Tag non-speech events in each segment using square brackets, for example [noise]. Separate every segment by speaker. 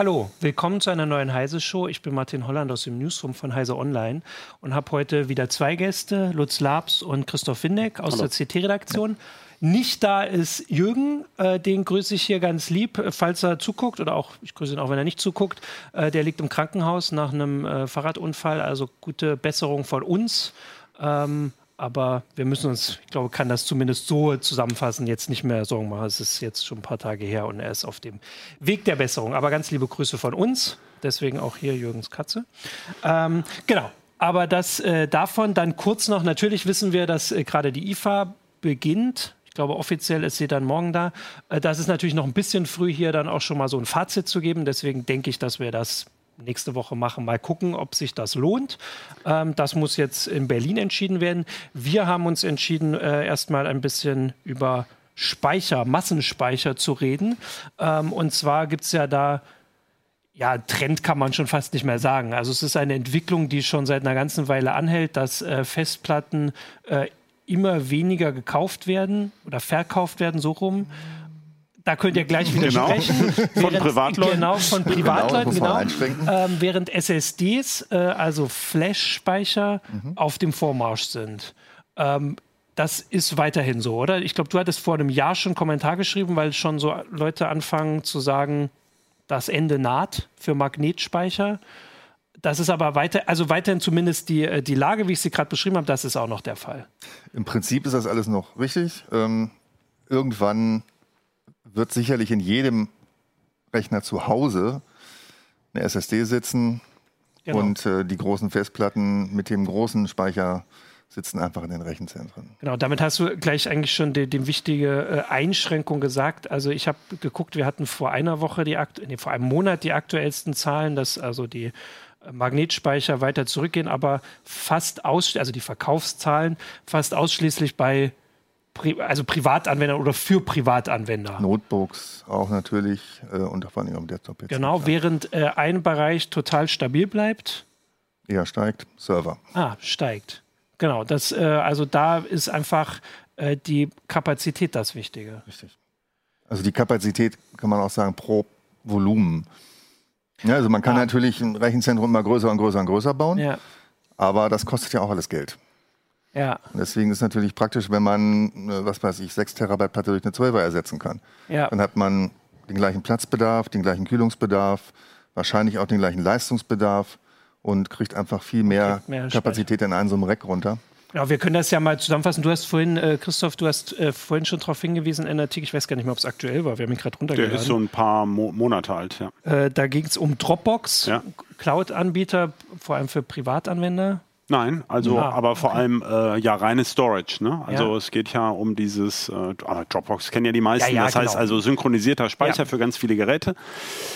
Speaker 1: Hallo, willkommen zu einer neuen Heise-Show. Ich bin Martin Holland aus dem Newsroom von Heise Online und habe heute wieder zwei Gäste, Lutz Labs und Christoph Windeck aus Hallo. der CT-Redaktion. Nicht da ist Jürgen, äh, den grüße ich hier ganz lieb, falls er zuguckt oder auch, ich grüße ihn auch, wenn er nicht zuguckt. Äh, der liegt im Krankenhaus nach einem äh, Fahrradunfall, also gute Besserung von uns. Ähm, aber wir müssen uns, ich glaube, kann das zumindest so zusammenfassen, jetzt nicht mehr Sorgen machen. Es ist jetzt schon ein paar Tage her und er ist auf dem Weg der Besserung. Aber ganz liebe Grüße von uns. Deswegen auch hier Jürgens Katze. Ähm, genau. Aber das äh, davon dann kurz noch, natürlich wissen wir, dass äh, gerade die IFA beginnt. Ich glaube, offiziell ist sie dann morgen da. Äh, das ist natürlich noch ein bisschen früh, hier dann auch schon mal so ein Fazit zu geben. Deswegen denke ich, dass wir das nächste Woche machen. Mal gucken, ob sich das lohnt. Ähm, das muss jetzt in Berlin entschieden werden. Wir haben uns entschieden, äh, erstmal ein bisschen über Speicher, Massenspeicher zu reden. Ähm, und zwar gibt es ja da ja, Trend kann man schon fast nicht mehr sagen. Also es ist eine Entwicklung, die schon seit einer ganzen Weile anhält, dass äh, Festplatten äh, immer weniger gekauft werden oder verkauft werden, so rum da könnt ihr gleich widersprechen.
Speaker 2: Genau. von Privatleuten.
Speaker 1: Genau, von genau, Privatleuten, genau. genau. Ähm, während SSDs, äh, also Flash-Speicher, mhm. auf dem Vormarsch sind. Ähm, das ist weiterhin so, oder? Ich glaube, du hattest vor einem Jahr schon einen Kommentar geschrieben, weil schon so Leute anfangen zu sagen, das Ende naht für Magnetspeicher. Das ist aber weiter, also weiterhin zumindest die, äh, die Lage, wie ich sie gerade beschrieben habe, das ist auch noch der Fall.
Speaker 3: Im Prinzip ist das alles noch richtig. Ähm, irgendwann wird sicherlich in jedem Rechner zu Hause eine SSD sitzen genau. und äh, die großen Festplatten mit dem großen Speicher sitzen einfach in den Rechenzentren.
Speaker 1: Genau, damit hast du gleich eigentlich schon die, die wichtige äh, Einschränkung gesagt. Also ich habe geguckt, wir hatten vor einer Woche die nee, vor einem Monat die aktuellsten Zahlen, dass also die äh, Magnetspeicher weiter zurückgehen, aber fast aus, also die Verkaufszahlen fast ausschließlich bei Pri also Privatanwender oder für Privatanwender.
Speaker 3: Notebooks auch natürlich äh, und vor allem am Desktop.
Speaker 1: Jetzt genau, während äh, ein Bereich total stabil bleibt.
Speaker 3: Ja, steigt, Server.
Speaker 1: Ah, steigt. Genau, das, äh, also da ist einfach äh, die Kapazität das Wichtige.
Speaker 3: Richtig. Also die Kapazität kann man auch sagen pro Volumen. Ja, also man kann ah. natürlich ein Rechenzentrum immer größer und größer und größer bauen, ja. aber das kostet ja auch alles Geld. Ja. Und deswegen ist es natürlich praktisch, wenn man, äh, was weiß ich, 6 Terabyte Platte durch eine 12er ersetzen kann. Ja. Dann hat man den gleichen Platzbedarf, den gleichen Kühlungsbedarf, wahrscheinlich auch den gleichen Leistungsbedarf und kriegt einfach viel mehr, mehr Kapazität in einem so einem Rack runter.
Speaker 1: Ja, wir können das ja mal zusammenfassen. Du hast vorhin, äh, Christoph, du hast äh, vorhin schon darauf hingewiesen, ein Artikel, ich weiß gar nicht mehr, ob es aktuell war, wir haben ihn gerade runtergeladen.
Speaker 2: Der ist so ein paar Mo Monate alt, ja.
Speaker 1: Äh, da ging es um Dropbox, ja. Cloud-Anbieter, vor allem für Privatanwender.
Speaker 2: Nein, also ja, aber vor allem äh, ja reines Storage. Ne? Also ja. es geht ja um dieses äh, ah, Dropbox kennen ja die meisten. Ja, das genau. heißt also synchronisierter Speicher für ganz viele Geräte.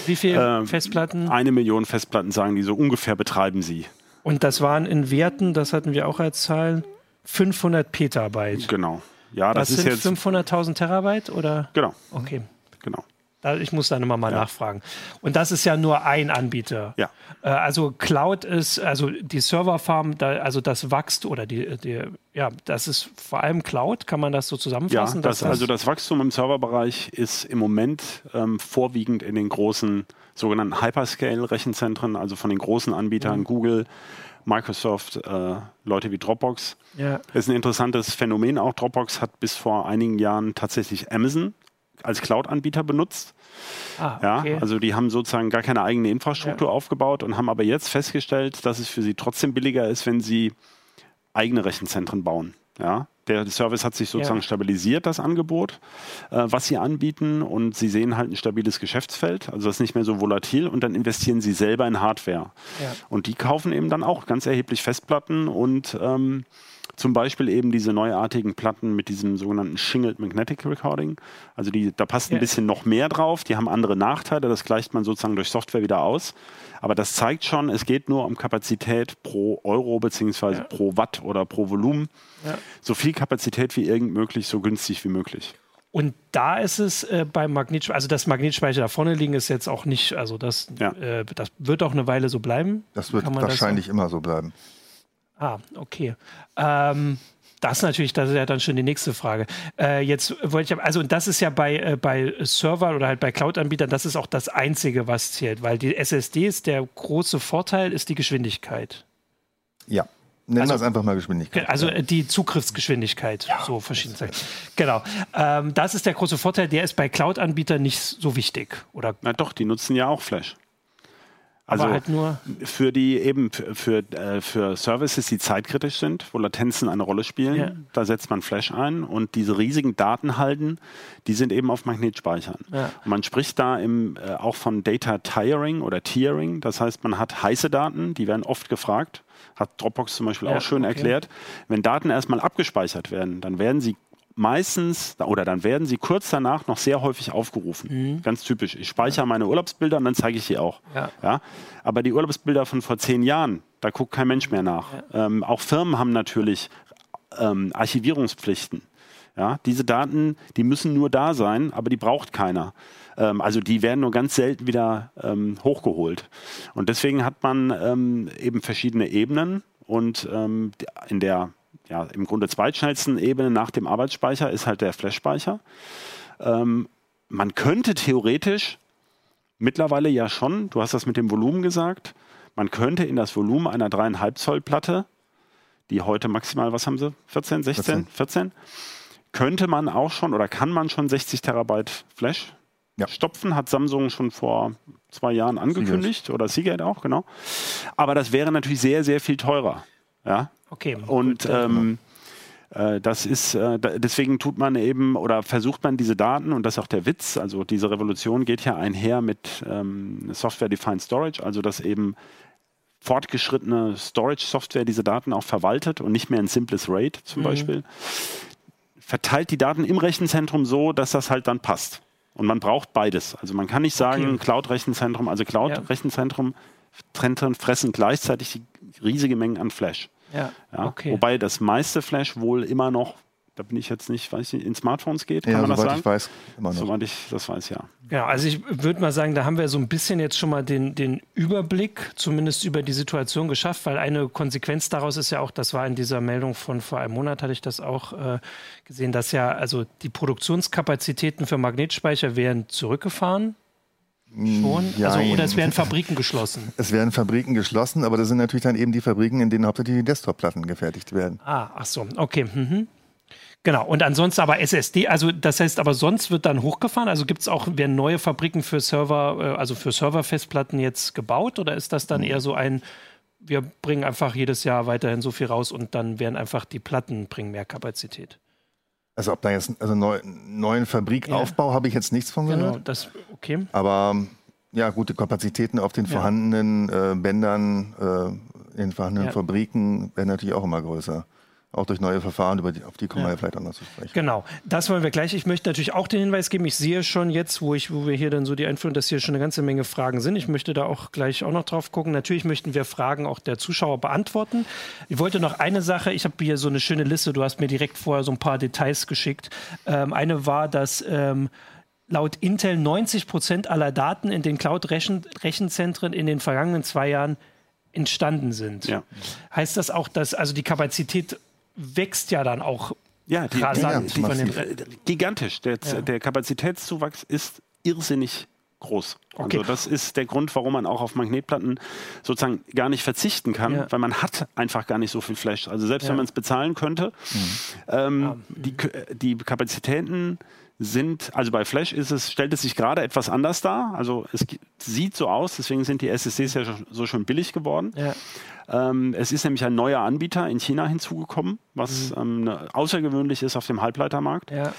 Speaker 1: Wie viele äh, Festplatten?
Speaker 2: Eine Million Festplatten sagen die so ungefähr betreiben sie.
Speaker 1: Und das waren in Werten, das hatten wir auch als Zahlen, 500 Petabyte.
Speaker 2: Genau. Ja,
Speaker 1: das, das ist jetzt 500.000 Terabyte oder?
Speaker 2: Genau.
Speaker 1: Okay. Genau. Ich muss da nochmal mal ja. nachfragen. Und das ist ja nur ein Anbieter.
Speaker 2: Ja.
Speaker 1: Äh, also Cloud ist, also die Serverfarm, da, also das wächst oder die, die, ja, das ist vor allem Cloud, kann man das so zusammenfassen?
Speaker 2: Ja, das, also das Wachstum im Serverbereich ist im Moment ähm, vorwiegend in den großen sogenannten Hyperscale-Rechenzentren, also von den großen Anbietern mhm. Google, Microsoft, äh, Leute wie Dropbox. Ja. Ist ein interessantes Phänomen auch. Dropbox hat bis vor einigen Jahren tatsächlich Amazon als Cloud-Anbieter benutzt. Ah, okay. ja, also die haben sozusagen gar keine eigene Infrastruktur ja. aufgebaut und haben aber jetzt festgestellt, dass es für sie trotzdem billiger ist, wenn sie eigene Rechenzentren bauen. Ja, der Service hat sich sozusagen ja. stabilisiert, das Angebot, äh, was sie anbieten und sie sehen halt ein stabiles Geschäftsfeld, also das ist nicht mehr so volatil und dann investieren sie selber in Hardware. Ja. Und die kaufen eben dann auch ganz erheblich Festplatten und ähm, zum Beispiel eben diese neuartigen Platten mit diesem sogenannten Shingled Magnetic Recording. Also die, da passt ein bisschen noch mehr drauf. Die haben andere Nachteile. Das gleicht man sozusagen durch Software wieder aus. Aber das zeigt schon, es geht nur um Kapazität pro Euro beziehungsweise ja. pro Watt oder pro Volumen. Ja. So viel Kapazität wie irgend möglich, so günstig wie möglich.
Speaker 1: Und da ist es äh, beim Magnetspeicher, also das Magnetspeicher da vorne liegen ist jetzt auch nicht, also das, ja. äh, das wird auch eine Weile so bleiben.
Speaker 3: Das wird wahrscheinlich das immer so bleiben.
Speaker 1: Ah, okay. Ähm, Das natürlich, das ist ja dann schon die nächste Frage. Äh, jetzt wollte ich, also das ist ja bei, äh, bei Server oder halt bei Cloud-Anbietern, das ist auch das Einzige, was zählt, weil die SSDs, der große Vorteil ist die Geschwindigkeit.
Speaker 3: Ja. Nennen also, wir es einfach mal Geschwindigkeit.
Speaker 1: Also ja. die Zugriffsgeschwindigkeit, ja, so verschieden sein. Genau. Ähm, das ist der große Vorteil, der ist bei Cloud-Anbietern nicht so wichtig, oder?
Speaker 2: Na doch, die nutzen ja auch Flash. Also halt nur für die eben für, äh, für Services, die zeitkritisch sind, wo Latenzen eine Rolle spielen, ja. da setzt man Flash ein und diese riesigen Datenhalden, die sind eben auf Magnetspeichern. Ja. Und man spricht da im, äh, auch von Data Tiering oder Tiering, das heißt, man hat heiße Daten, die werden oft gefragt, hat Dropbox zum Beispiel ja, auch schön okay. erklärt. Wenn Daten erstmal abgespeichert werden, dann werden sie meistens oder dann werden sie kurz danach noch sehr häufig aufgerufen. Mhm. Ganz typisch. Ich speichere meine Urlaubsbilder und dann zeige ich die auch. Ja. ja. Aber die Urlaubsbilder von vor zehn Jahren, da guckt kein Mensch mehr nach. Ja. Ähm, auch Firmen haben natürlich ähm, Archivierungspflichten. Ja, diese Daten, die müssen nur da sein, aber die braucht keiner. Ähm, also die werden nur ganz selten wieder ähm, hochgeholt. Und deswegen hat man ähm, eben verschiedene Ebenen und ähm, in der ja, im Grunde zweitschnellsten Ebene nach dem Arbeitsspeicher ist halt der Flash-Speicher. Ähm, man könnte theoretisch mittlerweile ja schon, du hast das mit dem Volumen gesagt, man könnte in das Volumen einer 3,5 Zoll Platte, die heute maximal, was haben sie, 14, 16, 14, 14 könnte man auch schon oder kann man schon 60 Terabyte Flash ja. stopfen, hat Samsung schon vor zwei Jahren angekündigt Seagate. oder Seagate auch, genau. Aber das wäre natürlich sehr, sehr viel teurer. Ja,
Speaker 1: Okay.
Speaker 2: Und ähm, äh, das ist, äh, deswegen tut man eben oder versucht man diese Daten, und das ist auch der Witz, also diese Revolution geht ja einher mit ähm, Software-Defined Storage, also dass eben fortgeschrittene Storage-Software diese Daten auch verwaltet und nicht mehr ein simples RAID zum mhm. Beispiel, verteilt die Daten im Rechenzentrum so, dass das halt dann passt. Und man braucht beides. Also man kann nicht sagen, okay. Cloud-Rechenzentrum, also Cloud-Rechenzentrum ja. fressen gleichzeitig riesige Mengen an Flash. Ja, ja. Okay. Wobei das meiste Flash wohl immer noch, da bin ich jetzt nicht, weiß ich in Smartphones geht, kann ja, man das sagen?
Speaker 3: ich weiß,
Speaker 2: immer noch. Soweit ich das weiß, ja.
Speaker 1: Ja, also ich würde mal sagen, da haben wir so ein bisschen jetzt schon mal den, den Überblick zumindest über die Situation geschafft, weil eine Konsequenz daraus ist ja auch, das war in dieser Meldung von vor einem Monat, hatte ich das auch äh, gesehen, dass ja also die Produktionskapazitäten für Magnetspeicher werden zurückgefahren Schon? Ja, also, oder es werden [laughs] Fabriken geschlossen?
Speaker 3: Es werden Fabriken geschlossen, aber das sind natürlich dann eben die Fabriken, in denen hauptsächlich die Desktop-Platten gefertigt werden.
Speaker 1: Ah, ach so, okay. Mhm. Genau, und ansonsten aber SSD, also das heißt aber sonst wird dann hochgefahren, also gibt es auch, werden neue Fabriken für Server, äh, also für Serverfestplatten jetzt gebaut oder ist das dann mhm. eher so ein, wir bringen einfach jedes Jahr weiterhin so viel raus und dann werden einfach die Platten bringen mehr Kapazität?
Speaker 3: Also ob da jetzt also neu, neuen Fabrikaufbau ja. habe ich jetzt nichts von gehört. Genau,
Speaker 1: das okay.
Speaker 3: Aber ja, gute Kapazitäten auf den vorhandenen äh, Bändern, äh, in den vorhandenen ja. Fabriken werden natürlich auch immer größer auch durch neue Verfahren, über die, auf die kommen ja. wir ja vielleicht noch zu sprechen.
Speaker 1: Genau, das wollen wir gleich. Ich möchte natürlich auch den Hinweis geben, ich sehe schon jetzt, wo, ich, wo wir hier dann so die Einführung, dass hier schon eine ganze Menge Fragen sind. Ich möchte da auch gleich auch noch drauf gucken. Natürlich möchten wir Fragen auch der Zuschauer beantworten. Ich wollte noch eine Sache, ich habe hier so eine schöne Liste, du hast mir direkt vorher so ein paar Details geschickt. Ähm, eine war, dass... Ähm, laut Intel 90 Prozent aller Daten in den Cloud-Rechenzentren in den vergangenen zwei Jahren entstanden sind. Ja. Heißt das auch, dass also die Kapazität wächst ja dann auch
Speaker 2: ja, die, rasant. Ja, die, äh, gigantisch. Der, ja. der Kapazitätszuwachs ist irrsinnig groß. Okay. Also das ist der Grund, warum man auch auf Magnetplatten sozusagen gar nicht verzichten kann, ja. weil man hat einfach gar nicht so viel Flash. Also selbst ja. wenn man es bezahlen könnte, mhm. ähm, ah. die, die Kapazitäten sind, also bei Flash ist es, stellt es sich gerade etwas anders dar. Also es sieht so aus, deswegen sind die SSDs ja so schön billig geworden. Ja. Ähm, es ist nämlich ein neuer Anbieter in China hinzugekommen, was mhm. ähm, ne, außergewöhnlich ist auf dem Halbleitermarkt. Ja.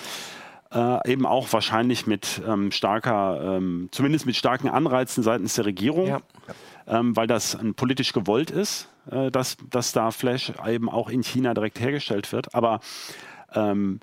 Speaker 2: Äh, eben auch wahrscheinlich mit ähm, starker, ähm, zumindest mit starken Anreizen seitens der Regierung, ja. Ähm, weil das politisch gewollt ist, äh, dass, dass da Flash eben auch in China direkt hergestellt wird. Aber ähm,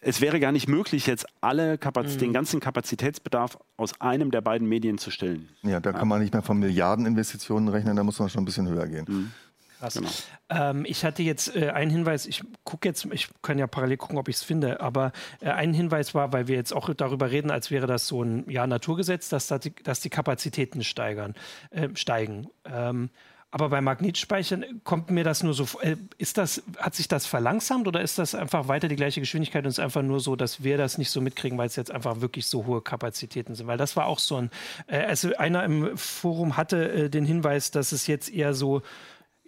Speaker 2: es wäre gar nicht möglich, jetzt alle Kapaz mhm. den ganzen Kapazitätsbedarf aus einem der beiden Medien zu stellen.
Speaker 3: Ja, da ja. kann man nicht mehr von Milliardeninvestitionen rechnen, da muss man schon ein bisschen höher gehen. Mhm.
Speaker 1: Krass. Genau. Ähm, ich hatte jetzt äh, einen Hinweis, ich gucke jetzt, ich kann ja parallel gucken, ob ich es finde, aber äh, ein Hinweis war, weil wir jetzt auch darüber reden, als wäre das so ein ja, Naturgesetz, dass, dass, die, dass die Kapazitäten steigern, äh, steigen. Ähm, Aber bei Magnetspeichern kommt mir das nur so, äh, ist das, hat sich das verlangsamt oder ist das einfach weiter die gleiche Geschwindigkeit und ist einfach nur so, dass wir das nicht so mitkriegen, weil es jetzt einfach wirklich so hohe Kapazitäten sind? Weil das war auch so ein, äh, also einer im Forum hatte äh, den Hinweis, dass es jetzt eher so,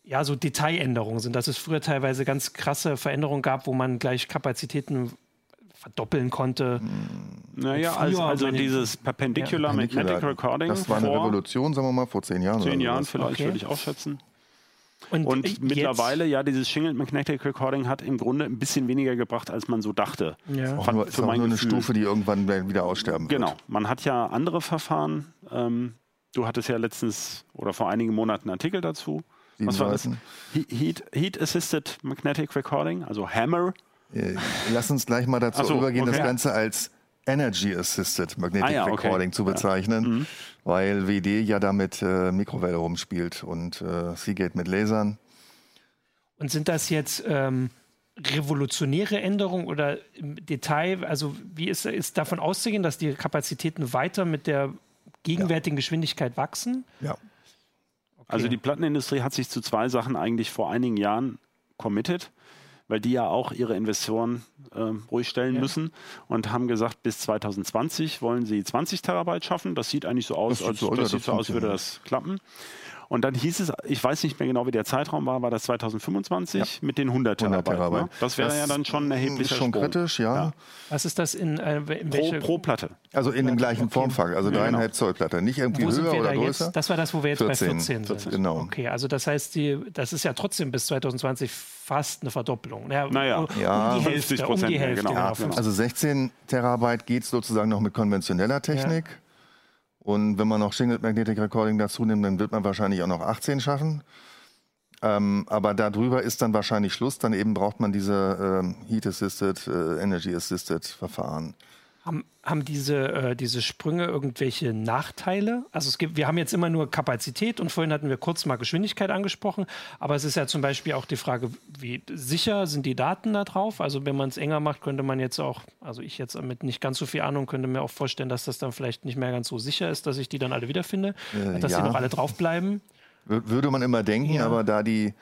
Speaker 1: ja, so Detailänderungen sind, dass es früher teilweise ganz krasse Veränderungen gab, wo man gleich Kapazitäten verdoppeln konnte.
Speaker 2: Naja, also, also dieses Perpendicular ja. Magnetic Recording.
Speaker 3: Das war eine Revolution, sagen wir mal, vor zehn Jahren.
Speaker 2: Zehn Jahren vielleicht, okay. würde ich auch schätzen. Und, und mittlerweile, ja, dieses Shingled Magnetic Recording hat im Grunde ein bisschen weniger gebracht, als man so dachte.
Speaker 3: Ja. Auch nur, ist auch nur eine Stufe, die irgendwann wieder aussterben
Speaker 2: wird. Genau. Man hat ja andere Verfahren. Ähm, du hattest ja letztens oder vor einigen Monaten einen Artikel dazu. Was war das? Heat, Heat Assisted Magnetic Recording, also Hammer.
Speaker 3: Äh, lass uns gleich mal dazu so, übergehen, okay. das Ganze als Energy Assisted Magnetic ah, ja, Recording okay. zu bezeichnen, ja. mhm. weil WD ja damit äh, Mikrowelle rumspielt und äh, Seagate mit Lasern.
Speaker 1: Und sind das jetzt ähm, revolutionäre Änderungen oder im Detail, also wie ist, ist davon auszugehen, dass die Kapazitäten weiter mit der gegenwärtigen ja. Geschwindigkeit wachsen?
Speaker 3: Ja.
Speaker 2: Okay. Also die Plattenindustrie hat sich zu zwei Sachen eigentlich vor einigen Jahren committed weil die ja auch ihre Investoren äh, ruhig stellen ja. müssen und haben gesagt, bis 2020 wollen sie 20 Terabyte schaffen. Das sieht eigentlich so aus, das als, so, das sieht so aus, würde das klappen. Und dann hieß es, ich weiß nicht mehr genau, wie der Zeitraum war, war das 2025 ja. mit den 100 Terabyte. 100 Terabyte. Ne? Das wäre ja dann schon ein erheblicher
Speaker 3: Ist schon
Speaker 2: Sprung.
Speaker 3: kritisch, ja. ja.
Speaker 1: Was ist das in, äh, in
Speaker 2: pro, pro, Platte?
Speaker 3: Also in dem gleichen okay. Formfang, also dreieinhalb ja, genau. Zoll Platte. Nicht irgendwie wo höher oder größer.
Speaker 1: Jetzt? Das war das, wo wir jetzt 14, bei 14 sind.
Speaker 3: Genau.
Speaker 1: Okay, also das heißt, die, das ist ja trotzdem bis 2020 fast eine Verdopplung.
Speaker 2: Ja, naja,
Speaker 1: um, ja. Um die Hälfte. Um die Hälfte
Speaker 3: genau. genau. Also 16 Terabyte geht sozusagen noch mit konventioneller Technik. Und wenn man noch Shingled Magnetic Recording dazu nimmt, dann wird man wahrscheinlich auch noch 18 schaffen. Ähm, aber darüber ist dann wahrscheinlich Schluss. Dann eben braucht man diese ähm, Heat Assisted, äh, Energy Assisted Verfahren.
Speaker 1: Haben, haben diese, äh, diese Sprünge irgendwelche Nachteile? Also es gibt, wir haben jetzt immer nur Kapazität und vorhin hatten wir kurz mal Geschwindigkeit angesprochen, aber es ist ja zum Beispiel auch die Frage, wie sicher sind die Daten da drauf? Also wenn man es enger macht, könnte man jetzt auch, also ich jetzt mit nicht ganz so viel Ahnung, könnte mir auch vorstellen, dass das dann vielleicht nicht mehr ganz so sicher ist, dass ich die dann alle wiederfinde, äh, dass ja. sie noch alle draufbleiben.
Speaker 3: Würde man immer denken, ja. aber da die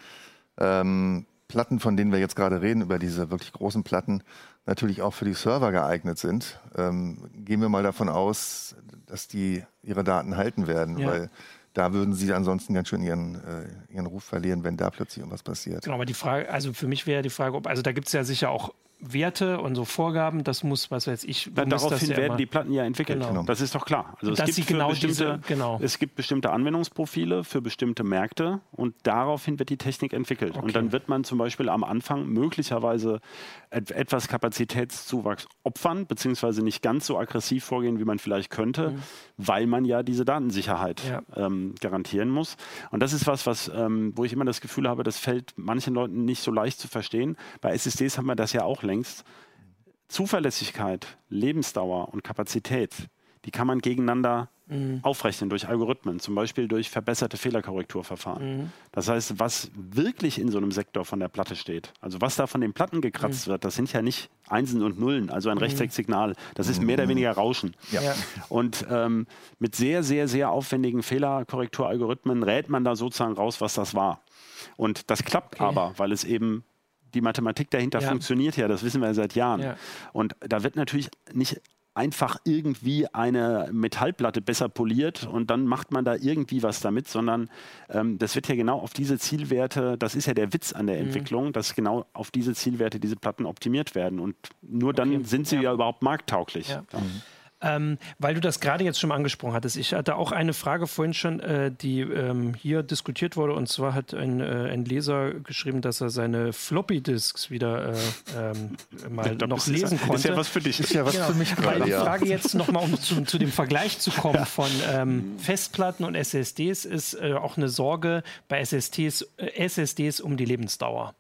Speaker 3: ähm, Platten, von denen wir jetzt gerade reden, über diese wirklich großen Platten, natürlich auch für die Server geeignet sind, ähm, gehen wir mal davon aus, dass die ihre Daten halten werden, ja. weil da würden sie ansonsten ganz schön ihren, äh, ihren Ruf verlieren, wenn da plötzlich irgendwas passiert.
Speaker 1: Genau, aber die Frage, also für mich wäre die Frage, ob, also da gibt es ja sicher auch Werte und so Vorgaben, das muss, was weiß ich.
Speaker 2: Dann daraufhin ja werden die Platten ja entwickelt. Genau. Das ist doch klar. Also es gibt, genau bestimmte, diese, genau. es gibt bestimmte Anwendungsprofile für bestimmte Märkte und daraufhin wird die Technik entwickelt. Okay. Und dann wird man zum Beispiel am Anfang möglicherweise etwas Kapazitätszuwachs opfern, beziehungsweise nicht ganz so aggressiv vorgehen, wie man vielleicht könnte, mhm. weil man ja diese Datensicherheit ja. ähm, garantieren muss. Und das ist was, was ähm, wo ich immer das Gefühl habe, das fällt manchen Leuten nicht so leicht zu verstehen. Bei SSDs haben wir das ja auch längst. Zuverlässigkeit, Lebensdauer und Kapazität, die kann man gegeneinander mhm. aufrechnen durch Algorithmen, zum Beispiel durch verbesserte Fehlerkorrekturverfahren. Mhm. Das heißt, was wirklich in so einem Sektor von der Platte steht, also was da von den Platten gekratzt mhm. wird, das sind ja nicht Einsen und Nullen, also ein mhm. Rechtshexsignal. Das ist mehr oder mhm. weniger Rauschen. Ja. Ja. Und ähm, mit sehr, sehr, sehr aufwendigen Fehlerkorrekturalgorithmen rät man da sozusagen raus, was das war. Und das klappt okay. aber, weil es eben die Mathematik dahinter ja. funktioniert ja, das wissen wir seit Jahren. Ja. Und da wird natürlich nicht einfach irgendwie eine Metallplatte besser poliert und dann macht man da irgendwie was damit, sondern ähm, das wird ja genau auf diese Zielwerte, das ist ja der Witz an der mhm. Entwicklung, dass genau auf diese Zielwerte diese Platten optimiert werden und nur dann okay. sind sie ja. ja überhaupt markttauglich. Ja. Mhm.
Speaker 1: Ähm, weil du das gerade jetzt schon angesprochen hattest. Ich hatte auch eine Frage vorhin schon, äh, die ähm, hier diskutiert wurde. Und zwar hat ein, äh, ein Leser geschrieben, dass er seine Floppy-Disks wieder äh, ähm, [laughs] mal da noch lesen konnte. Ist
Speaker 2: ja was für dich.
Speaker 3: Ist ja was genau. für mich gerade.
Speaker 1: Die Frage jetzt nochmal, um zu, zu, dem Vergleich zu kommen ja. von ähm, Festplatten und SSDs, ist äh, auch eine Sorge bei SSDs, äh, SSDs um die Lebensdauer.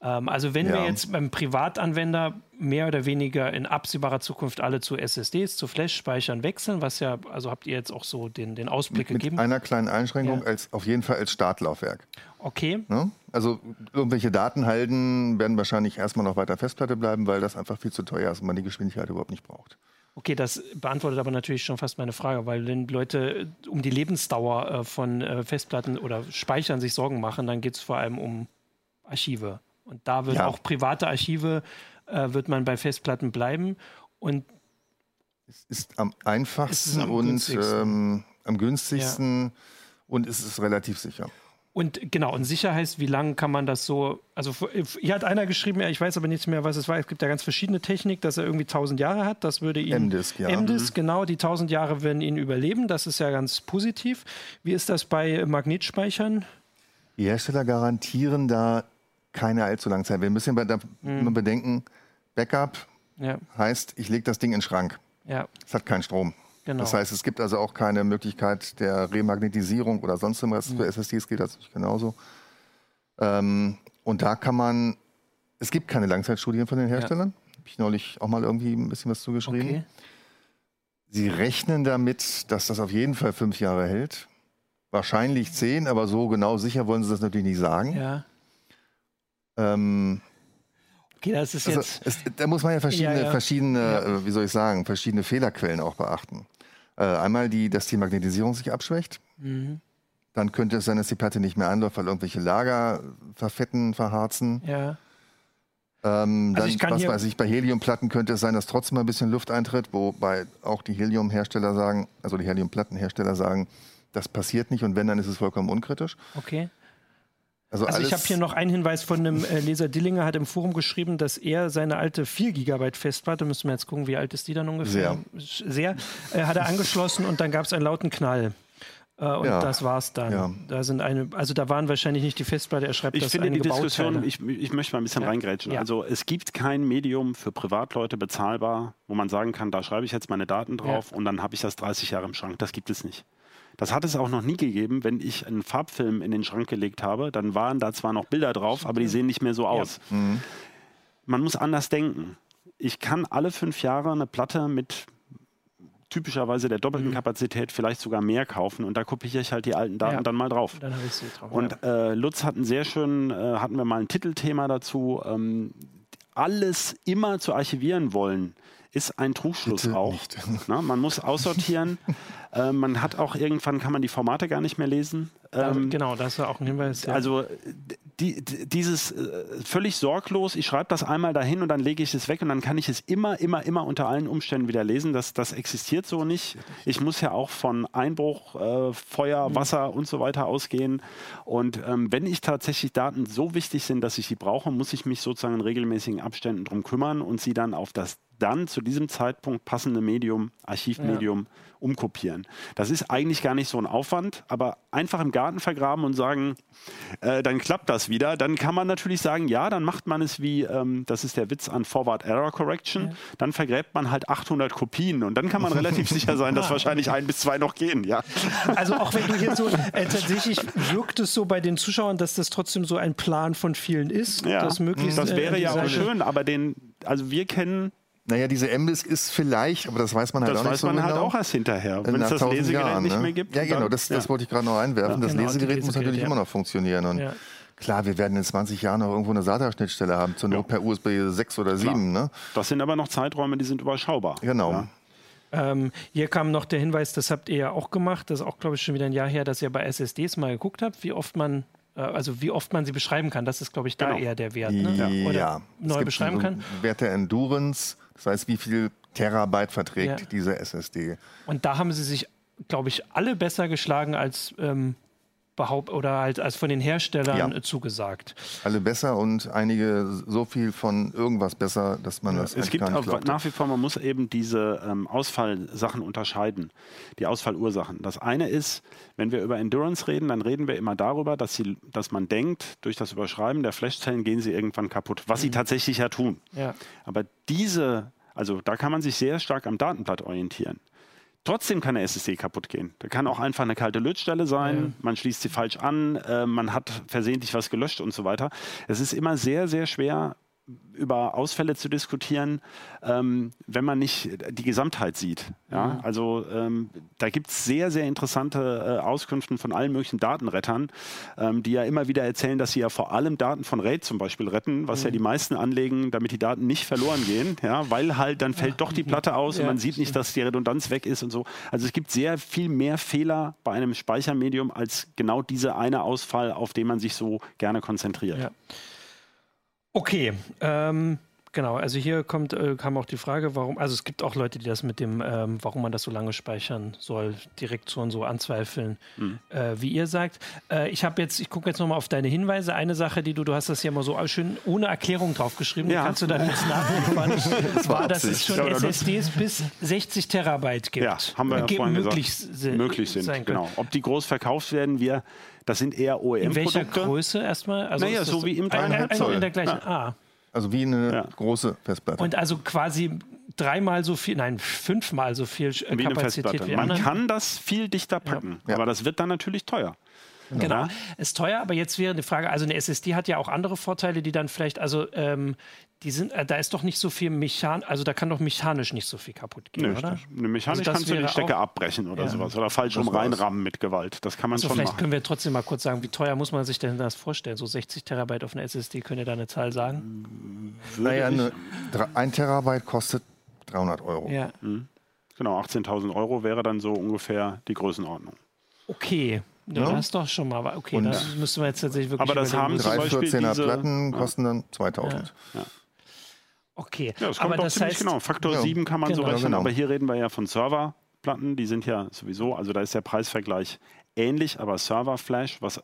Speaker 1: Ähm, also wenn ja. wir jetzt beim Privatanwender mehr oder weniger in absehbarer Zukunft alle zu SSDs, zu Flash-Speichern wechseln, was ja, also habt ihr jetzt auch so den, den Ausblick
Speaker 3: mit,
Speaker 1: gegeben?
Speaker 3: Mit einer kleinen Einschränkung, ja. als, auf jeden Fall als Startlaufwerk.
Speaker 1: Okay.
Speaker 3: Ne? Also irgendwelche Daten halten werden wahrscheinlich erstmal noch weiter Festplatte bleiben, weil das einfach viel zu teuer ist und man die Geschwindigkeit überhaupt nicht braucht.
Speaker 1: Okay, das beantwortet aber natürlich schon fast meine Frage, weil wenn Leute um die Lebensdauer äh, von äh, Festplatten oder Speichern sich Sorgen machen, dann geht es vor allem um Archive. Und da wird ja. auch private Archive, äh, wird man bei Festplatten bleiben. Und
Speaker 3: es ist am einfachsten ist am und günstigsten. Ähm, am günstigsten ja. und es ist relativ sicher.
Speaker 1: Und genau, und sicher heißt, wie lange kann man das so. Also, hier hat einer geschrieben, ich weiß aber nicht mehr, was es war. Es gibt ja ganz verschiedene Technik, dass er irgendwie 1000 Jahre hat. Das würde ihn.
Speaker 3: MDisk, ja.
Speaker 1: MDisk, mhm. genau, die 1000 Jahre werden ihn überleben. Das ist ja ganz positiv. Wie ist das bei Magnetspeichern?
Speaker 3: Die Hersteller garantieren da keine allzu lange Zeit. Wir müssen mhm. immer bedenken, Backup ja. heißt, ich lege das Ding in den Schrank. Ja. Es hat keinen Strom. Genau. Das heißt, es gibt also auch keine Möglichkeit der Remagnetisierung oder sonst irgendwas. Mhm. Für SSDs gilt das nicht genauso. Ähm, und da kann man, es gibt keine Langzeitstudien von den Herstellern. Ja. Habe ich neulich auch mal irgendwie ein bisschen was zugeschrieben. Okay. Sie rechnen damit, dass das auf jeden Fall fünf Jahre hält. Wahrscheinlich zehn, aber so genau sicher wollen sie das natürlich nicht sagen. Ja. Ähm,
Speaker 1: Okay, das ist also jetzt.
Speaker 3: Es, da muss man ja verschiedene, ja, ja. verschiedene, ja. Äh, wie soll ich sagen, verschiedene Fehlerquellen auch beachten. Äh, einmal die, dass die Magnetisierung sich abschwächt. Mhm. Dann könnte es sein, dass die Platte nicht mehr anläuft, weil irgendwelche Lager verfetten, verharzen. Ja. Ähm, also dann, was weiß ich, bei Heliumplatten könnte es sein, dass trotzdem ein bisschen Luft eintritt, wobei auch die Heliumhersteller sagen, also die Heliumplattenhersteller sagen, das passiert nicht und wenn, dann ist es vollkommen unkritisch.
Speaker 1: Okay. Also, also ich habe hier noch einen Hinweis von einem äh, Leser Dillinger, hat im Forum geschrieben, dass er seine alte 4 GB Festplatte, müssen wir jetzt gucken, wie alt ist die dann ungefähr? Sehr. Sehr. Äh, hat er angeschlossen und dann gab es einen lauten Knall. Äh, und ja. das war's dann. Ja. Da sind eine, also da waren wahrscheinlich nicht die Festplatte, er schreibt
Speaker 2: ich das finde die Diskussion, ich, ich, möchte mal ein bisschen ja. reingrätschen. Also es gibt kein Medium für Privatleute bezahlbar, wo man sagen kann, da schreibe ich jetzt meine Daten drauf und dann habe ich das 30 Jahre im Schrank. Das gibt es nicht. Das hat es auch noch nie gegeben. Wenn ich einen Farbfilm in den Schrank gelegt habe, dann waren da zwar noch Bilder drauf, aber die sehen nicht mehr so aus. Ja. Mhm. Man muss anders denken. Ich kann alle fünf Jahre eine Platte mit typischerweise der doppelten mhm. Kapazität vielleicht sogar mehr kaufen und da kopiere ich halt die alten Daten ja. dann mal drauf. Dann drauf und äh, Lutz hat einen sehr schönen, äh, hatten wir mal ein Titelthema dazu, ähm, alles immer zu archivieren wollen ist ein Trugschluss Bitte auch. [laughs] Na, man muss aussortieren. äh, man hat auch irgendwann kann man die Formate gar nicht mehr lesen.
Speaker 1: Ähm, genau, das ist auch ein Hinweis.
Speaker 2: Ja. Also die, dieses äh, völlig sorglos, ich schreibe das einmal dahin und dann lege ich es weg und dann kann ich es immer, immer, immer unter allen Umständen wieder lesen. Das, das existiert so nicht. Ich muss ja auch von Einbruch, äh, Feuer, mhm. Wasser und so weiter ausgehen. Und ähm, wenn ich tatsächlich Daten so wichtig sind, dass ich sie brauche, muss ich mich sozusagen in regelmäßigen Abständen darum kümmern und sie dann auf das dann zu diesem Zeitpunkt passende Medium, Archivmedium ja. umkopieren. Das ist eigentlich gar nicht so ein Aufwand, aber einfach im Garten vergraben und sagen, äh, dann klappt das wieder, dann kann man natürlich sagen, ja, dann macht man es wie, ähm, das ist der Witz an Forward Error Correction, ja. dann vergräbt man halt 800 Kopien und dann kann man [laughs] relativ sicher sein, dass wahrscheinlich ein bis zwei noch gehen, ja.
Speaker 1: Also auch wenn du hier so, äh, [laughs] tatsächlich wirkt es so bei den Zuschauern, dass das trotzdem so ein Plan von vielen ist,
Speaker 2: ja. das möglichst. Das wäre äh, ja auch schön, aber den, also wir kennen
Speaker 3: naja, diese M-Disk ist vielleicht, aber das weiß man halt das auch nicht so genau. Das weiß man
Speaker 2: halt auch erst hinterher, wenn es das Lesegerät Jahren, nicht ne? mehr gibt.
Speaker 3: Ja, genau, das, das wollte ich gerade noch einwerfen. Ja. Das genau, Lesegerät muss natürlich ja. immer noch funktionieren. Und ja. klar, wir werden in 20 Jahren noch irgendwo eine SATA-Schnittstelle haben, zur Not per USB 6 oder 7. Ne?
Speaker 2: Das sind aber noch Zeiträume, die sind überschaubar.
Speaker 3: Genau.
Speaker 1: Ähm, hier kam noch der Hinweis, das habt ihr ja auch gemacht, das ist auch, glaube ich, schon wieder ein Jahr her, dass ihr bei SSDs mal geguckt habt, wie oft man äh, also wie oft man sie beschreiben kann, das ist, glaube ich, da genau. eher der Wert.
Speaker 3: Ne? Oder ja, neu beschreiben kann. Wert der Endurance, das heißt, wie viel Terabyte verträgt ja. diese SSD.
Speaker 1: Und da haben sie sich, glaube ich, alle besser geschlagen als ähm, behaupt oder halt als von den Herstellern ja. zugesagt.
Speaker 3: Alle besser und einige so viel von irgendwas besser, dass man ja. das
Speaker 2: Es gibt auch nach wie vor, man muss eben diese ähm, Ausfallsachen unterscheiden, die Ausfallursachen. Das eine ist, wenn wir über Endurance reden, dann reden wir immer darüber, dass, sie, dass man denkt, durch das Überschreiben der Flashzellen gehen sie irgendwann kaputt, was mhm. sie tatsächlich ja tun. Ja. Aber diese also da kann man sich sehr stark am Datenblatt orientieren. Trotzdem kann der SSD kaputt gehen. Da kann auch einfach eine kalte Lötstelle sein, ja. man schließt sie falsch an, äh, man hat versehentlich was gelöscht und so weiter. Es ist immer sehr, sehr schwer, über Ausfälle zu diskutieren, ähm, wenn man nicht die Gesamtheit sieht. Ja? Mhm. Also ähm, da gibt es sehr, sehr interessante äh, Auskünfte von allen möglichen Datenrettern, ähm, die ja immer wieder erzählen, dass sie ja vor allem Daten von RAID zum Beispiel retten, was mhm. ja die meisten anlegen, damit die Daten nicht verloren gehen, ja? weil halt dann fällt ja. doch die Platte aus ja, und man sieht nicht, dass die Redundanz weg ist und so. Also es gibt sehr viel mehr Fehler bei einem Speichermedium als genau dieser eine Ausfall, auf den man sich so gerne konzentriert.
Speaker 1: Okay, ähm, genau. Also hier kommt, äh, kam auch die Frage, warum, also es gibt auch Leute, die das mit dem, ähm, warum man das so lange speichern soll, direkt schon so anzweifeln, mhm. äh, wie ihr sagt. Äh, ich habe jetzt, ich gucke jetzt nochmal auf deine Hinweise. Eine Sache, die du, du hast das ja mal so schön ohne Erklärung draufgeschrieben, ja. kannst du dann jetzt nachgucken. [laughs] das war, dass es schon SSDs bis 60 Terabyte gibt.
Speaker 2: Ja, haben wir ja vorhin möglich gesagt. Sind, möglich sind, genau. Ob die groß verkauft werden, wir das sind eher OEM-Produkte. In
Speaker 1: welcher Größe erstmal?
Speaker 2: Also naja, so wie im
Speaker 1: dreieinhalb Zoll. In der gleichen, ja.
Speaker 3: ah. Also wie eine ja. große Festplatte.
Speaker 1: Und also quasi dreimal so viel, nein, fünfmal so viel wie Kapazität
Speaker 2: wie Man kann das viel dichter packen, ja. aber das wird dann natürlich teuer.
Speaker 1: Genau. genau. Ist teuer, aber jetzt wäre eine Frage, also eine SSD hat ja auch andere Vorteile, die dann vielleicht, also ähm, die sind, äh, da ist doch nicht so viel mechan, also da kann doch mechanisch nicht so viel kaputt gehen, Nö, oder?
Speaker 2: Ne, mechanisch also kannst du die Stecker abbrechen oder ja. sowas oder falsch rum reinrammen mit Gewalt. Das kann man also schon
Speaker 1: vielleicht
Speaker 2: machen.
Speaker 1: können wir trotzdem mal kurz sagen, wie teuer muss man sich denn das vorstellen? So 60 Terabyte auf einer SSD, könnt ihr da eine Zahl sagen?
Speaker 3: Naja, eine, ein Terabyte kostet 300 Euro.
Speaker 2: Ja. Mhm. Genau, 18.000 Euro wäre dann so ungefähr die Größenordnung.
Speaker 1: Okay, ja, ja, das ist doch schon mal. Okay, und da müssen wir jetzt tatsächlich wirklich.
Speaker 2: Aber das haben
Speaker 3: drei 14er Platten kosten dann 2000. Ja.
Speaker 1: Okay,
Speaker 2: ja, das kommt aber das heißt, genau. Faktor ja. 7 kann man genau. so rechnen, genau. aber hier reden wir ja von Serverplatten, die sind ja sowieso, also da ist der Preisvergleich ähnlich, aber Serverflash, was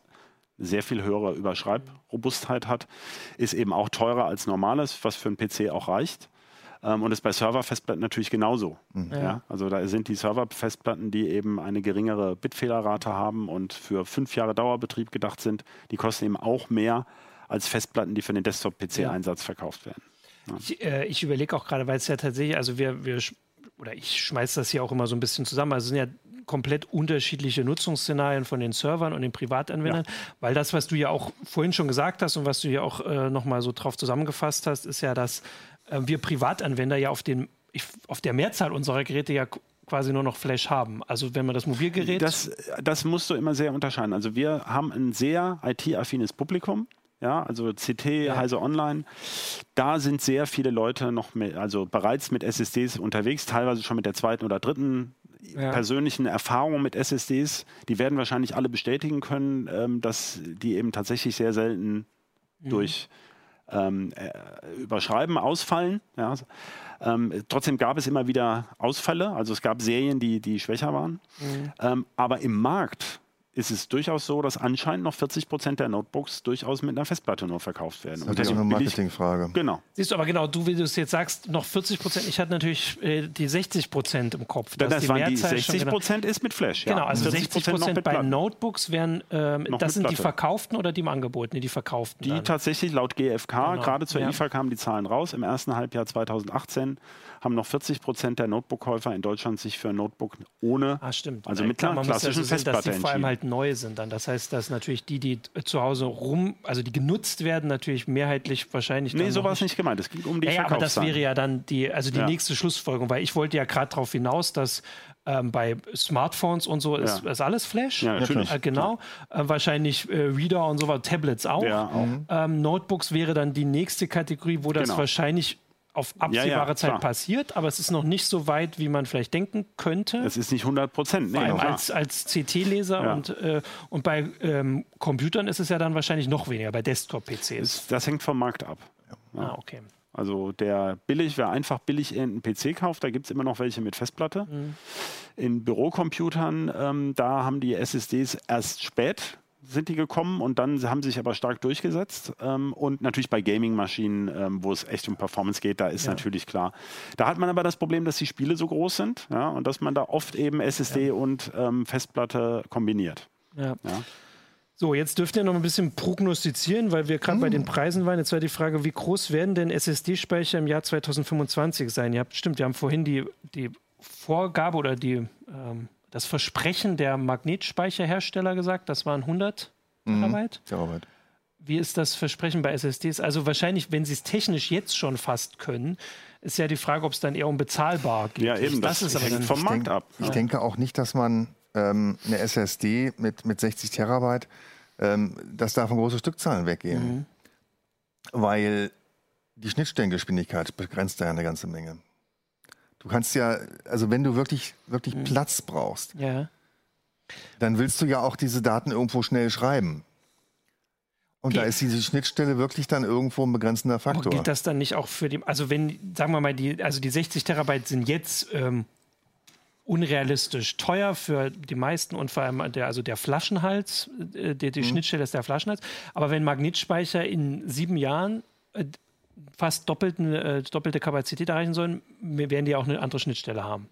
Speaker 2: sehr viel höhere Überschreibrobustheit hat, ist eben auch teurer als normales, was für einen PC auch reicht. Ähm, und ist bei Serverfestplatten natürlich genauso. Mhm. Ja. Also da sind die Serverfestplatten, die eben eine geringere Bitfehlerrate haben und für fünf Jahre Dauerbetrieb gedacht sind, die kosten eben auch mehr als Festplatten, die für den Desktop-PC-Einsatz ja. verkauft werden.
Speaker 1: Ja. Ich, äh, ich überlege auch gerade, weil es ja tatsächlich, also wir, wir oder ich schmeiße das hier auch immer so ein bisschen zusammen. Also es sind ja komplett unterschiedliche Nutzungsszenarien von den Servern und den Privatanwendern, ja. weil das, was du ja auch vorhin schon gesagt hast und was du ja auch äh, nochmal so drauf zusammengefasst hast, ist ja, dass äh, wir Privatanwender ja auf, den, auf der Mehrzahl unserer Geräte ja quasi nur noch Flash haben. Also wenn man das Mobilgerät.
Speaker 2: Das, das musst du immer sehr unterscheiden. Also wir haben ein sehr IT-affines Publikum. Ja, also CT, ja. Heise Online, da sind sehr viele Leute noch mit, also bereits mit SSDs unterwegs, teilweise schon mit der zweiten oder dritten ja. persönlichen Erfahrung mit SSDs. Die werden wahrscheinlich alle bestätigen können, ähm, dass die eben tatsächlich sehr selten mhm. durch ähm, äh, überschreiben, ausfallen. Ja. Ähm, trotzdem gab es immer wieder Ausfälle, also es gab Serien, die, die schwächer waren. Mhm. Ähm, aber im Markt ist es durchaus so, dass anscheinend noch 40 Prozent der Notebooks durchaus mit einer Festplatte nur verkauft werden.
Speaker 3: Das ist eine Marketingfrage.
Speaker 2: Genau.
Speaker 1: Siehst du, aber genau, du, wie du es jetzt sagst, noch 40 Prozent. Ich hatte natürlich äh, die 60 Prozent im Kopf.
Speaker 2: Das, das waren die 60 Prozent genau, ist mit Flash.
Speaker 1: Ja. Genau, also 60 Prozent bei Notebooks wären, ähm, das sind die verkauften oder die im Angebot? Nee, die verkauften.
Speaker 2: Die dann. tatsächlich laut GfK, genau. gerade zur ja. IFA kamen die Zahlen raus, im ersten Halbjahr 2018 haben noch 40 Prozent der Notebook-Käufer in Deutschland sich für ein Notebook ohne,
Speaker 1: ah, stimmt.
Speaker 2: also mit einer klassischen
Speaker 1: ja so
Speaker 2: Festplatte
Speaker 1: dass die vor allem halt neu sind dann. Das heißt, dass natürlich die, die zu Hause rum, also die genutzt werden, natürlich mehrheitlich wahrscheinlich.
Speaker 2: Nee, so war es nicht gemeint. Es ging um die
Speaker 1: ja, aber das wäre ja dann die, also die ja. nächste Schlussfolgerung, weil ich wollte ja gerade darauf hinaus, dass ähm, bei Smartphones und so ist, ja. ist alles Flash.
Speaker 2: Ja, natürlich.
Speaker 1: Äh, genau. Äh, wahrscheinlich äh, Reader und so weiter, Tablets auch. Ja, auch. Ähm, Notebooks wäre dann die nächste Kategorie, wo das genau. wahrscheinlich auf absehbare ja, ja, Zeit klar. passiert, aber es ist noch nicht so weit, wie man vielleicht denken könnte.
Speaker 2: Es ist nicht 100 Prozent. Nee,
Speaker 1: als, als CT-Leser ja. und, äh, und bei ähm, Computern ist es ja dann wahrscheinlich noch weniger, bei Desktop-PCs.
Speaker 2: Das hängt vom Markt ab.
Speaker 1: Ah, okay.
Speaker 2: Also der billig, wer einfach billig einen PC kauft, da gibt es immer noch welche mit Festplatte. Mhm. In Bürocomputern, ähm, da haben die SSDs erst spät sind die gekommen und dann haben sie sich aber stark durchgesetzt. Ähm, und natürlich bei Gaming-Maschinen, ähm, wo es echt um Performance geht, da ist ja. natürlich klar. Da hat man aber das Problem, dass die Spiele so groß sind ja, und dass man da oft eben SSD ja. und ähm, Festplatte kombiniert.
Speaker 1: Ja. So, jetzt dürft ihr noch ein bisschen prognostizieren, weil wir gerade mm. bei den Preisen waren. Jetzt war die Frage, wie groß werden denn SSD-Speicher im Jahr 2025 sein? Ja, stimmt, wir haben vorhin die, die Vorgabe oder die ähm, das Versprechen der Magnetspeicherhersteller gesagt, das waren 100 mhm. Terabyte. Terabyte. wie ist das Versprechen bei SSDs? Also wahrscheinlich, wenn sie es technisch jetzt schon fast können, ist ja die Frage, ob es dann eher unbezahlbar geht.
Speaker 2: Ja, eben, das, das ist hängt vom Markt
Speaker 3: ab. Ich ja. denke auch nicht, dass man ähm, eine SSD mit, mit 60 Terabyte, ähm, dass davon große Stückzahlen weggehen. Mhm. Weil die Schnittstellengeschwindigkeit begrenzt da ja eine ganze Menge. Du kannst ja, also wenn du wirklich, wirklich mhm. Platz brauchst, ja. dann willst du ja auch diese Daten irgendwo schnell schreiben. Und okay. da ist diese Schnittstelle wirklich dann irgendwo ein begrenzender Faktor.
Speaker 1: Aber gilt das dann nicht auch für die, also wenn, sagen wir mal, die, also die 60 Terabyte sind jetzt ähm, unrealistisch teuer für die meisten und vor allem der, also der Flaschenhals, äh, die, die mhm. Schnittstelle ist der Flaschenhals. Aber wenn Magnetspeicher in sieben Jahren äh, fast doppelten, äh, doppelte Kapazität erreichen sollen, werden die auch eine andere Schnittstelle haben.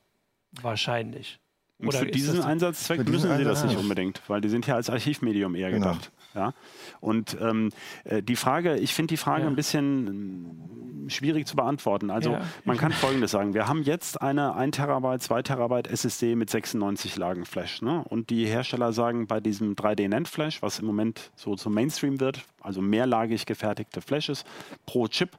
Speaker 1: Wahrscheinlich.
Speaker 2: Oder für diesen Einsatzzweck müssen sie das nicht unbedingt, weil die sind ja als Archivmedium eher genau. gedacht. Ja? Und ähm, äh, die Frage, ich finde die Frage ja. ein bisschen ähm, schwierig zu beantworten. Also ja. man kann [laughs] Folgendes sagen. Wir haben jetzt eine 1 Terabyte, 2 Terabyte SSD mit 96 Lagen Flash. Ne? Und die Hersteller sagen bei diesem 3D-NAND-Flash, was im Moment so zum Mainstream wird, also mehrlagig gefertigte Flashes pro Chip,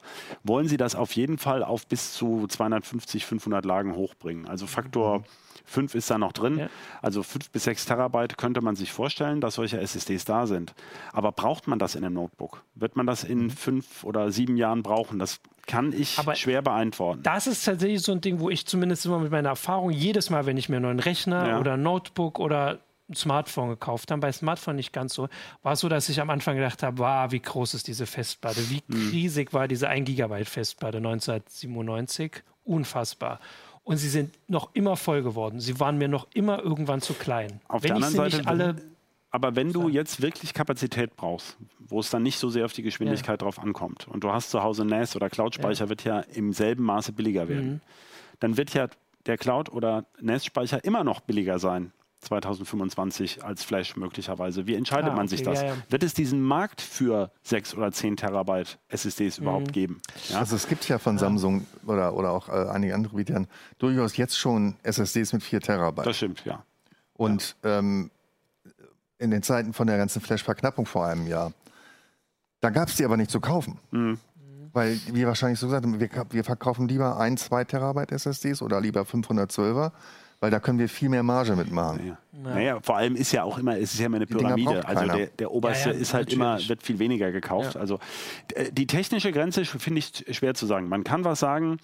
Speaker 2: wollen sie das auf jeden Fall auf bis zu 250, 500 Lagen hochbringen. Also Faktor... Mhm 5 ist da noch drin. Ja. Also 5 bis 6 Terabyte könnte man sich vorstellen, dass solche SSDs da sind. Aber braucht man das in einem Notebook? Wird man das in mhm. fünf oder sieben Jahren brauchen? Das kann ich Aber schwer beantworten.
Speaker 1: Das ist tatsächlich so ein Ding, wo ich zumindest immer mit meiner Erfahrung jedes Mal, wenn ich mir einen neuen Rechner ja. oder ein Notebook oder ein Smartphone gekauft habe, bei Smartphone nicht ganz so, war es so, dass ich am Anfang gedacht habe, wow, wie groß ist diese Festplatte, wie hm. riesig war diese 1 Gigabyte Festplatte 1997, unfassbar und sie sind noch immer voll geworden. Sie waren mir noch immer irgendwann zu klein.
Speaker 2: Auf wenn der anderen Seite, alle aber wenn du jetzt wirklich Kapazität brauchst, wo es dann nicht so sehr auf die Geschwindigkeit ja. drauf ankommt und du hast zu Hause NAS oder Cloud-Speicher, ja. wird ja im selben Maße billiger werden, mhm. dann wird ja der Cloud- oder NAS-Speicher immer noch billiger sein 2025 als Flash möglicherweise. Wie entscheidet ah, man sich das? Ja, ja. Wird es diesen Markt für 6 oder 10 Terabyte SSDs mhm. überhaupt geben?
Speaker 3: Ja? Also es gibt ja von Samsung oder, oder auch äh, einigen anderen Anbietern durchaus jetzt schon SSDs mit 4 Terabyte.
Speaker 2: Das stimmt, ja.
Speaker 3: Und ähm, in den Zeiten von der ganzen Flash-Verknappung vor einem Jahr, da gab es die aber nicht zu kaufen. Mhm. Weil, wie wahrscheinlich so gesagt, wir, wir verkaufen lieber 1, 2 Terabyte SSDs oder lieber 512er weil da können wir viel mehr Marge mitmachen.
Speaker 2: Ja. Naja, vor allem ist ja auch immer, es ist ja immer eine Pyramide. Also der, der oberste ja, ja, ist halt immer, wird viel weniger gekauft. Also die technische Grenze finde ich schwer zu sagen. Man kann was sagen,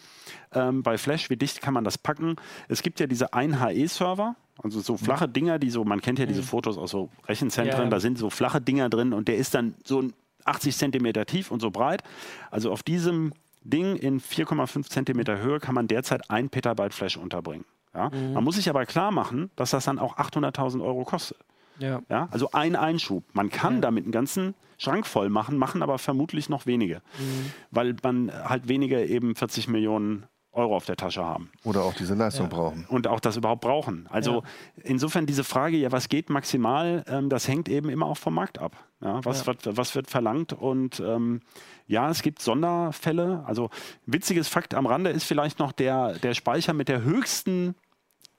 Speaker 2: ähm, bei Flash, wie dicht kann man das packen? Es gibt ja diese 1HE-Server, also so flache Dinger, die so, man kennt ja diese mhm. Fotos aus so Rechenzentren, da sind so flache Dinger drin und der ist dann so 80 Zentimeter tief und so breit. Also auf diesem Ding in 4,5 Zentimeter Höhe kann man derzeit ein Petabyte Flash unterbringen. Ja? Mhm. Man muss sich aber klar machen, dass das dann auch 800.000 Euro kostet. Ja. ja. Also ein Einschub. Man kann ja. damit einen ganzen Schrank voll machen, machen aber vermutlich noch wenige, mhm. weil man halt weniger eben 40 Millionen Euro auf der Tasche haben.
Speaker 3: Oder auch diese Leistung ja. brauchen.
Speaker 2: Und auch das überhaupt brauchen. Also ja. insofern diese Frage, ja, was geht maximal, ähm, das hängt eben immer auch vom Markt ab. Ja, was, ja. Wird, was wird verlangt? Und ähm, ja, es gibt Sonderfälle. Also witziges Fakt am Rande ist vielleicht noch der, der Speicher mit der höchsten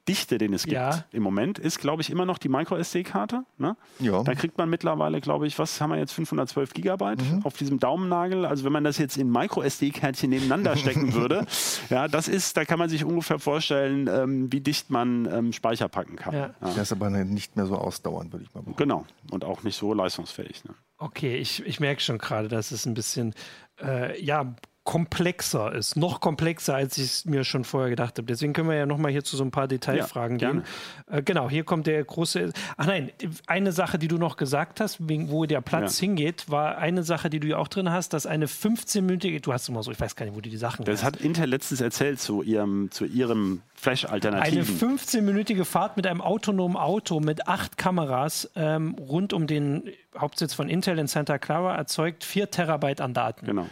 Speaker 2: Dichte, den es gibt ja. im Moment, ist, glaube ich, immer noch die Micro-SD-Karte. Ne? Ja. Da kriegt man mittlerweile, glaube ich, was haben wir jetzt, 512 Gigabyte mhm. auf diesem Daumennagel. Also wenn man das jetzt in Micro-SD-Kärtchen nebeneinander stecken [laughs] würde, ja, das ist, da kann man sich ungefähr vorstellen, ähm, wie dicht man ähm, Speicher packen kann. Ja.
Speaker 3: Ja. Das ist aber nicht mehr so ausdauernd, würde ich mal
Speaker 2: behaupten. Genau. Und auch nicht so leistungsfähig. Ne?
Speaker 1: Okay, ich, ich merke schon gerade, dass es ein bisschen äh, ja, komplexer ist. Noch komplexer, als ich es mir schon vorher gedacht habe. Deswegen können wir ja nochmal hier zu so ein paar Detailfragen ja, gehen. Äh, genau, hier kommt der große. Ach nein, eine Sache, die du noch gesagt hast, wo der Platz ja. hingeht, war eine Sache, die du ja auch drin hast, dass eine 15-minütige, du hast immer so, ich weiß gar nicht, wo du die Sachen
Speaker 2: Das hast. hat Intel letztens erzählt zu ihrem, zu ihrem Flash-Alternativen.
Speaker 1: Eine 15-minütige Fahrt mit einem autonomen Auto mit acht Kameras ähm, rund um den Hauptsitz von Intel in Santa Clara erzeugt 4 Terabyte an Daten.
Speaker 2: Genau.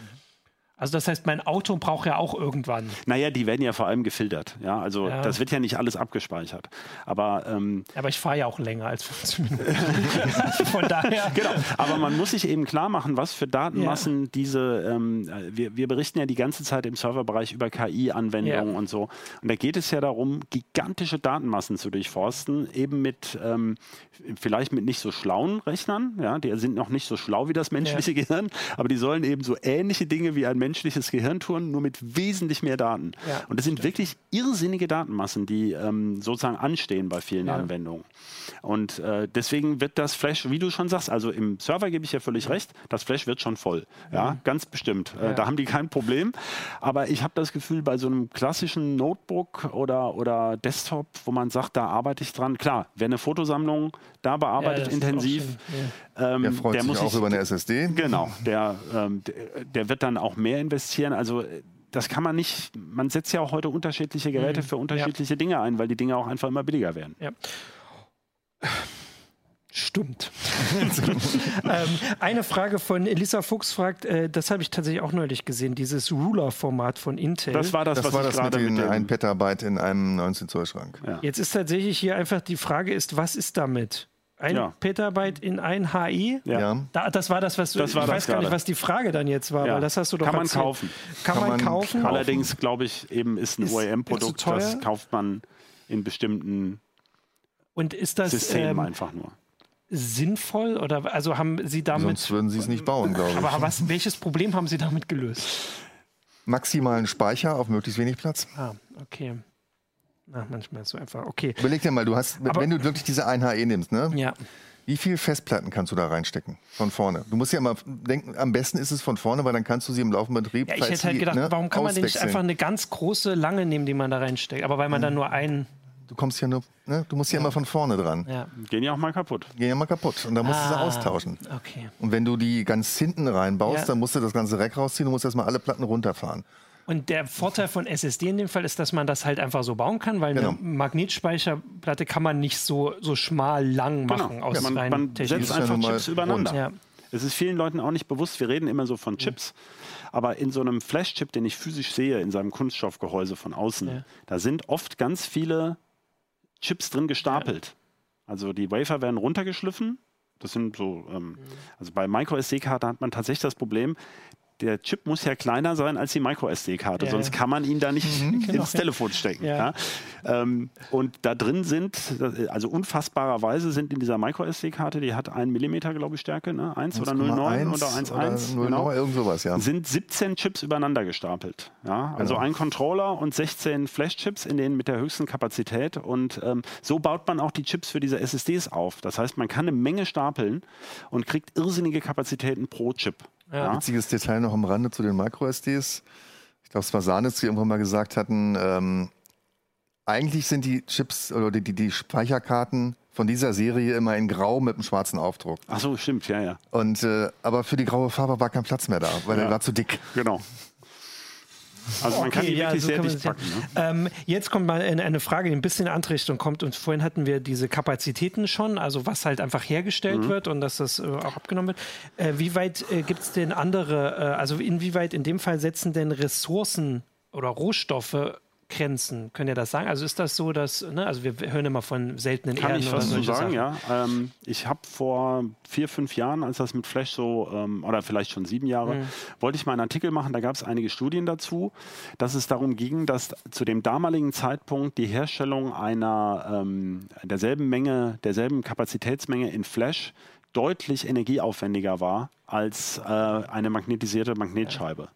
Speaker 1: Also das heißt, mein Auto braucht ja auch irgendwann.
Speaker 2: Naja, die werden ja vor allem gefiltert. Ja, also ja. das wird ja nicht alles abgespeichert. Aber, ähm,
Speaker 1: aber ich fahre ja auch länger als 15 Minuten. [laughs] Von daher.
Speaker 2: Genau. Aber man muss sich eben klar machen, was für Datenmassen ja. diese. Ähm, wir, wir berichten ja die ganze Zeit im Serverbereich über KI-Anwendungen ja. und so. Und da geht es ja darum, gigantische Datenmassen zu durchforsten, eben mit ähm, vielleicht mit nicht so schlauen Rechnern. Ja, die sind noch nicht so schlau wie das menschliche Gehirn, aber die sollen eben so ähnliche Dinge wie ein Mensch menschliches Gehirn tun, nur mit wesentlich mehr Daten. Ja, und das sind wirklich irrsinnige Datenmassen, die ähm, sozusagen anstehen bei vielen ja. Anwendungen. Und äh, deswegen wird das Flash, wie du schon sagst, also im Server gebe ich ja völlig recht, das Flash wird schon voll. Ja, ganz bestimmt. Äh, da haben die kein Problem. Aber ich habe das Gefühl, bei so einem klassischen Notebook oder, oder Desktop, wo man sagt, da arbeite ich dran, klar, wer eine Fotosammlung da bearbeitet intensiv,
Speaker 3: ähm, der freut der sich auch ich, über eine SSD.
Speaker 2: Genau, der, ähm, der, der wird dann auch mehr investieren. Also das kann man nicht, man setzt ja auch heute unterschiedliche Geräte mhm. für unterschiedliche ja. Dinge ein, weil die Dinge auch einfach immer billiger werden. Ja.
Speaker 1: Stimmt. [laughs] ähm, eine Frage von Elisa Fuchs fragt, äh, das habe ich tatsächlich auch neulich gesehen, dieses Ruler-Format von Intel.
Speaker 3: Das war das, das was war ich das mit, mit einem Petabyte in einem 19 Zoll Schrank.
Speaker 1: Ja. Jetzt ist tatsächlich hier einfach die Frage ist, was ist damit? Ein ja. Petabyte in ein HI? Ja. Da, das war das, was du,
Speaker 2: das
Speaker 1: ich weiß gar nicht, was die Frage dann jetzt war, ja. weil das hast du doch
Speaker 2: Kann man kaufen.
Speaker 1: Kann, Kann man, man kaufen.
Speaker 2: Allerdings, glaube ich, eben ist ein OEM-Produkt, das kauft man in bestimmten
Speaker 1: und ist das,
Speaker 2: Systemen ähm, einfach nur
Speaker 1: sinnvoll oder also haben Sie damit
Speaker 3: Sonst würden Sie es nicht bauen, glaube ich.
Speaker 1: Aber was, welches Problem haben Sie damit gelöst?
Speaker 3: Maximalen Speicher auf möglichst wenig Platz.
Speaker 1: Ah, okay. Ach, manchmal so einfach. Okay.
Speaker 3: Überleg dir mal, du hast, Aber, wenn du wirklich diese 1 HE nimmst, ne?
Speaker 1: Ja.
Speaker 3: Wie viele Festplatten kannst du da reinstecken? Von vorne. Du musst ja immer denken, am besten ist es von vorne, weil dann kannst du sie im laufenden Betrieb.
Speaker 1: Ja, ich hätte halt gedacht, ne, warum kann man denn nicht einfach eine ganz große, lange nehmen, die man da reinsteckt? Aber weil man mhm. dann nur einen.
Speaker 3: Du kommst ja nur, ne? du musst ja, ja immer von vorne dran.
Speaker 2: Ja. Gehen ja auch mal kaputt.
Speaker 3: Gehen ja mal kaputt. Und dann musst ah, du sie austauschen.
Speaker 1: Okay.
Speaker 3: Und wenn du die ganz hinten reinbaust, ja. dann musst du das ganze Rack rausziehen, du musst erstmal alle Platten runterfahren.
Speaker 1: Und der Vorteil von SSD in dem Fall ist, dass man das halt einfach so bauen kann, weil genau. eine Magnetspeicherplatte kann man nicht so, so schmal lang genau. machen. Genau. Aus
Speaker 2: ja, man, man setzt einfach Chips übereinander. Ja. Es ist vielen Leuten auch nicht bewusst, wir reden immer so von Chips. Aber in so einem Flash-Chip, den ich physisch sehe, in seinem Kunststoffgehäuse von außen, ja. da sind oft ganz viele Chips drin gestapelt. Also die Wafer werden runtergeschliffen. Das sind so, ähm, mhm. also bei MicroSD-Karten hat man tatsächlich das Problem, der Chip muss ja kleiner sein als die MicroSD-Karte, ja, sonst kann man ihn da nicht mhm, genau, ins Telefon stecken. Ja. Ähm, und da drin sind, also unfassbarerweise sind in dieser MicroSD-Karte, die hat 1 mm, glaube ich, Stärke, ne? 1 oder 0,9 oder 1,1,
Speaker 3: genau, irgend sowas, ja.
Speaker 2: sind 17 Chips übereinander gestapelt. Ja? Also genau. ein Controller und 16 Flash-Chips in denen mit der höchsten Kapazität. Und ähm, so baut man auch die Chips für diese SSDs auf. Das heißt, man kann eine Menge stapeln und kriegt irrsinnige Kapazitäten pro Chip.
Speaker 3: Ja. Witziges Detail noch am Rande zu den MicroSDs. Ich glaube, es war Sanitz, die irgendwann mal gesagt hatten, ähm, eigentlich sind die Chips oder die, die, die, Speicherkarten von dieser Serie immer in Grau mit einem schwarzen Aufdruck.
Speaker 2: Ach so, stimmt, ja, ja.
Speaker 3: Und, äh, aber für die graue Farbe war kein Platz mehr da, weil ja. er war zu dick.
Speaker 2: Genau. Also man okay, kann die ja, wirklich so sehr dicht packen.
Speaker 1: Ne? Ähm, jetzt kommt mal eine Frage, die ein bisschen in andere Richtung kommt. Und vorhin hatten wir diese Kapazitäten schon, also was halt einfach hergestellt mhm. wird und dass das äh, auch abgenommen wird. Äh, wie weit äh, gibt es denn andere, äh, also inwieweit in dem Fall setzen denn Ressourcen oder Rohstoffe Grenzen. Könnt ihr das sagen? Also ist das so, dass, ne, also wir hören immer von seltenen
Speaker 2: Kann
Speaker 1: Erden
Speaker 2: ich was zu sagen, Sachen. ja. Ähm, ich habe vor vier, fünf Jahren, als das mit Flash so, ähm, oder vielleicht schon sieben Jahre, mhm. wollte ich mal einen Artikel machen, da gab es einige Studien dazu, dass es darum ging, dass zu dem damaligen Zeitpunkt die Herstellung einer ähm, derselben Menge, derselben Kapazitätsmenge in Flash deutlich energieaufwendiger war als äh, eine magnetisierte Magnetscheibe.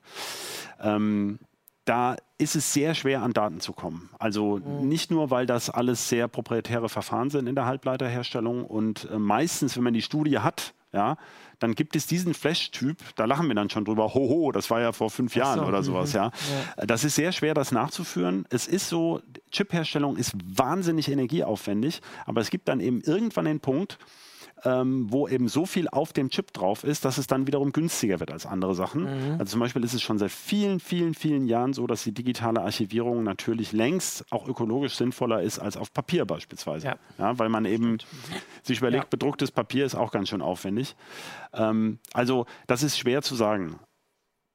Speaker 2: Ja. Ähm, da ist es sehr schwer, an Daten zu kommen. Also mhm. nicht nur, weil das alles sehr proprietäre Verfahren sind in der Halbleiterherstellung und äh, meistens, wenn man die Studie hat, ja, dann gibt es diesen Flash-Typ, da lachen wir dann schon drüber, hoho, das war ja vor fünf Jahren so, oder sowas, mhm. ja. ja. Das ist sehr schwer, das nachzuführen. Es ist so, Chip-Herstellung ist wahnsinnig energieaufwendig, aber es gibt dann eben irgendwann den Punkt, ähm, wo eben so viel auf dem Chip drauf ist, dass es dann wiederum günstiger wird als andere Sachen. Mhm. Also zum Beispiel ist es schon seit vielen, vielen, vielen Jahren so, dass die digitale Archivierung natürlich längst auch ökologisch sinnvoller ist als auf Papier beispielsweise. Ja. ja weil man eben sich überlegt, ja. bedrucktes Papier ist auch ganz schön aufwendig. Ähm, also das ist schwer zu sagen.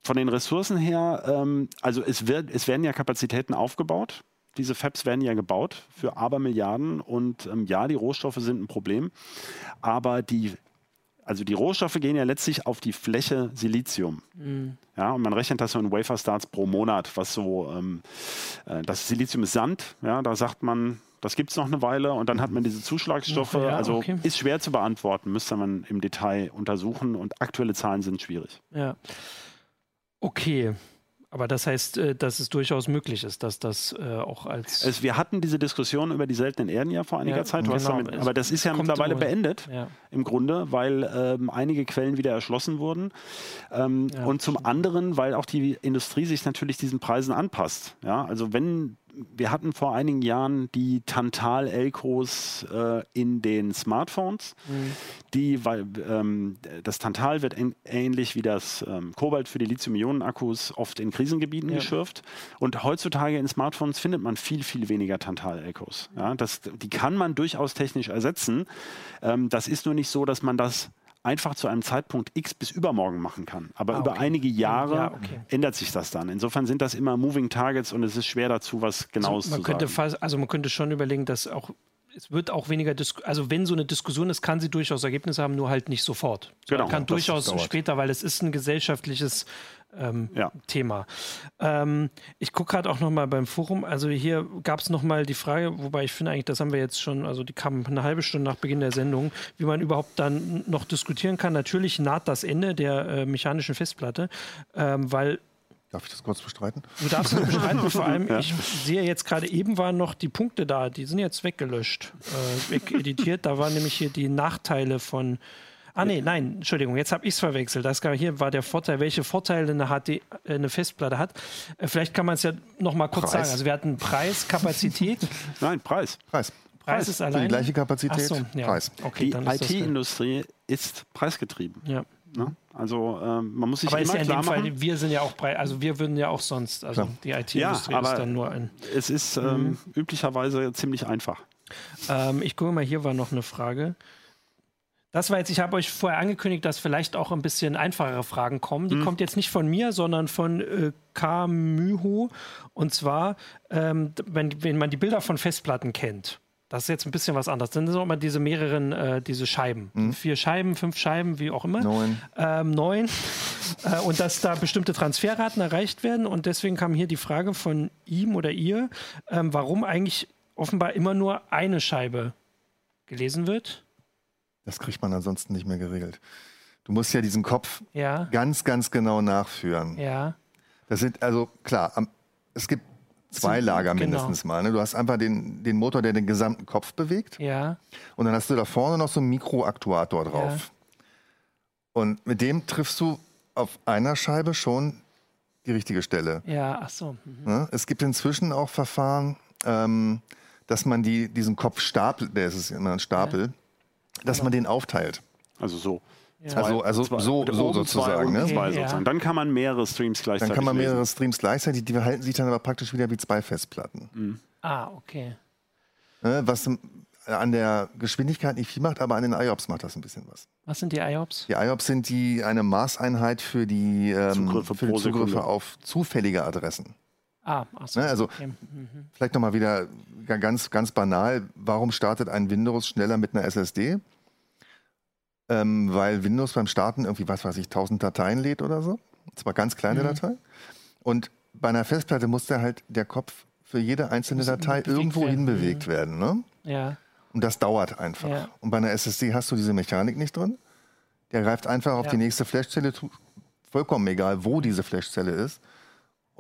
Speaker 2: von den Ressourcen her, ähm, also es, wird, es werden ja Kapazitäten aufgebaut. Diese Fabs werden ja gebaut für Abermilliarden und ähm, ja, die Rohstoffe sind ein Problem, aber die also die Rohstoffe gehen ja letztlich auf die Fläche Silizium. Mhm. Ja, und man rechnet das so in Wafer Starts pro Monat, was so, ähm, äh, das Silizium ist Sand, ja, da sagt man, das gibt es noch eine Weile und dann hat man diese Zuschlagsstoffe. Ja, also okay. ist schwer zu beantworten, müsste man im Detail untersuchen und aktuelle Zahlen sind schwierig.
Speaker 1: Ja. Okay, aber das heißt, äh, dass es durchaus möglich ist, dass das äh, auch als.
Speaker 2: Es, wir hatten diese Diskussion über die seltenen Erden ja vor einiger ja, Zeit. Genau, damit, aber das ist ja mittlerweile beendet ja. im Grunde, weil ähm, einige Quellen wieder erschlossen wurden. Ähm, ja, und zum anderen, weil auch die Industrie sich natürlich diesen Preisen anpasst. Ja, also wenn wir hatten vor einigen Jahren die Tantal-Elkos äh, in den Smartphones. Mhm. Die, weil, ähm, das Tantal wird ähnlich wie das ähm, Kobalt für die Lithium-Ionen-Akkus oft in Krisengebieten ja. geschürft. Und heutzutage in Smartphones findet man viel, viel weniger Tantal-Elkos. Ja, die kann man durchaus technisch ersetzen. Ähm, das ist nur nicht so, dass man das einfach zu einem Zeitpunkt X bis übermorgen machen kann. Aber ah, über einige Jahre ja, okay. ändert sich das dann. Insofern sind das immer Moving Targets und es ist schwer dazu, was Genaues
Speaker 1: also, man
Speaker 2: zu
Speaker 1: könnte
Speaker 2: sagen.
Speaker 1: Fast, also man könnte schon überlegen, dass auch es wird auch weniger, Dis also wenn so eine Diskussion ist, kann sie durchaus Ergebnisse haben, nur halt nicht sofort. Genau, kann durchaus später, weil es ist ein gesellschaftliches ähm, ja. Thema. Ähm, ich gucke gerade auch noch mal beim Forum. Also hier gab es noch mal die Frage, wobei ich finde eigentlich, das haben wir jetzt schon, also die kam eine halbe Stunde nach Beginn der Sendung, wie man überhaupt dann noch diskutieren kann. Natürlich naht das Ende der äh, mechanischen Festplatte, ähm, weil
Speaker 3: Darf ich das kurz bestreiten?
Speaker 1: Du darfst das bestreiten. Vor allem, [laughs] ja. ich sehe jetzt gerade eben waren noch die Punkte da, die sind jetzt weggelöscht, äh, wegeditiert. Da waren nämlich hier die Nachteile von Ah nee, nein, Entschuldigung, jetzt habe ich es verwechselt. Das hier war der Vorteil, welche Vorteile eine, HD, äh, eine Festplatte hat. Äh, vielleicht kann man es ja noch mal kurz Preis. sagen. Also wir hatten Preis, Kapazität. [laughs]
Speaker 2: nein, Preis.
Speaker 3: Preis.
Speaker 1: Preis ist allein.
Speaker 3: Die gleiche Kapazität, so, ja. Preis.
Speaker 2: Okay, die IT-Industrie ist preisgetrieben. Ja. Ne? Also ähm, man muss sich aber immer
Speaker 1: ist
Speaker 2: ja in dem
Speaker 1: Fall, wir sind ja auch breit, also wir würden ja auch sonst, also Klar. die IT-Industrie
Speaker 2: ja,
Speaker 1: ist dann nur ein.
Speaker 2: Es ist ähm, mhm. üblicherweise ziemlich einfach.
Speaker 1: Ähm, ich gucke mal, hier war noch eine Frage. Das war jetzt, ich habe euch vorher angekündigt, dass vielleicht auch ein bisschen einfachere Fragen kommen. Die mhm. kommt jetzt nicht von mir, sondern von äh, K. Myho. Und zwar, ähm, wenn, wenn man die Bilder von Festplatten kennt. Das ist jetzt ein bisschen was anderes. Dann sind auch immer diese mehreren, äh, diese Scheiben. Mhm. Vier Scheiben, fünf Scheiben, wie auch immer.
Speaker 3: Neun.
Speaker 1: Ähm, neun. [laughs] äh, und dass da bestimmte Transferraten erreicht werden. Und deswegen kam hier die Frage von ihm oder ihr, ähm, warum eigentlich offenbar immer nur eine Scheibe gelesen wird.
Speaker 3: Das kriegt man ansonsten nicht mehr geregelt. Du musst ja diesen Kopf ja. ganz, ganz genau nachführen.
Speaker 1: Ja.
Speaker 3: Das sind, also klar, es gibt zwei Lager genau. mindestens genau. mal. Ne? Du hast einfach den, den Motor, der den gesamten Kopf bewegt.
Speaker 1: Ja.
Speaker 3: Und dann hast du da vorne noch so einen Mikroaktuator drauf. Ja. Und mit dem triffst du auf einer Scheibe schon die richtige Stelle.
Speaker 1: Ja, ach so.
Speaker 3: Mhm. Ne? Es gibt inzwischen auch Verfahren, ähm, dass man die, diesen Kopf stapelt, der ist es immer ein Stapel, ja dass man den aufteilt.
Speaker 2: Also so.
Speaker 3: Ja. Also, also zwei, so, so sozusagen. Ne?
Speaker 2: Zwei sozusagen. Dann kann man mehrere Streams gleichzeitig
Speaker 3: Dann kann man mehrere lesen. Streams gleichzeitig, die verhalten sich dann aber praktisch wieder wie zwei Festplatten.
Speaker 1: Mhm. Ah, okay.
Speaker 3: Ne, was an der Geschwindigkeit nicht viel macht, aber an den IOPS macht das ein bisschen was.
Speaker 1: Was sind die IOPS?
Speaker 3: Die IOPS sind die, eine Maßeinheit für die, ähm, Zugriffe, für die Zugriffe auf zufällige Adressen.
Speaker 1: Ah,
Speaker 3: so, ne, also okay. mhm. vielleicht nochmal wieder ganz, ganz banal, warum startet ein Windows schneller mit einer SSD? Ähm, weil Windows beim Starten irgendwie, was weiß ich, 1000 Dateien lädt oder so. Zwar ganz kleine mhm. Datei. Und bei einer Festplatte muss der halt der Kopf für jede einzelne Datei irgendwo werden. hinbewegt mhm. werden. Ne?
Speaker 1: Ja.
Speaker 3: Und das dauert einfach. Ja. Und bei einer SSD hast du diese Mechanik nicht drin. Der greift einfach auf ja. die nächste Flashzelle, vollkommen egal, wo diese Flashzelle ist.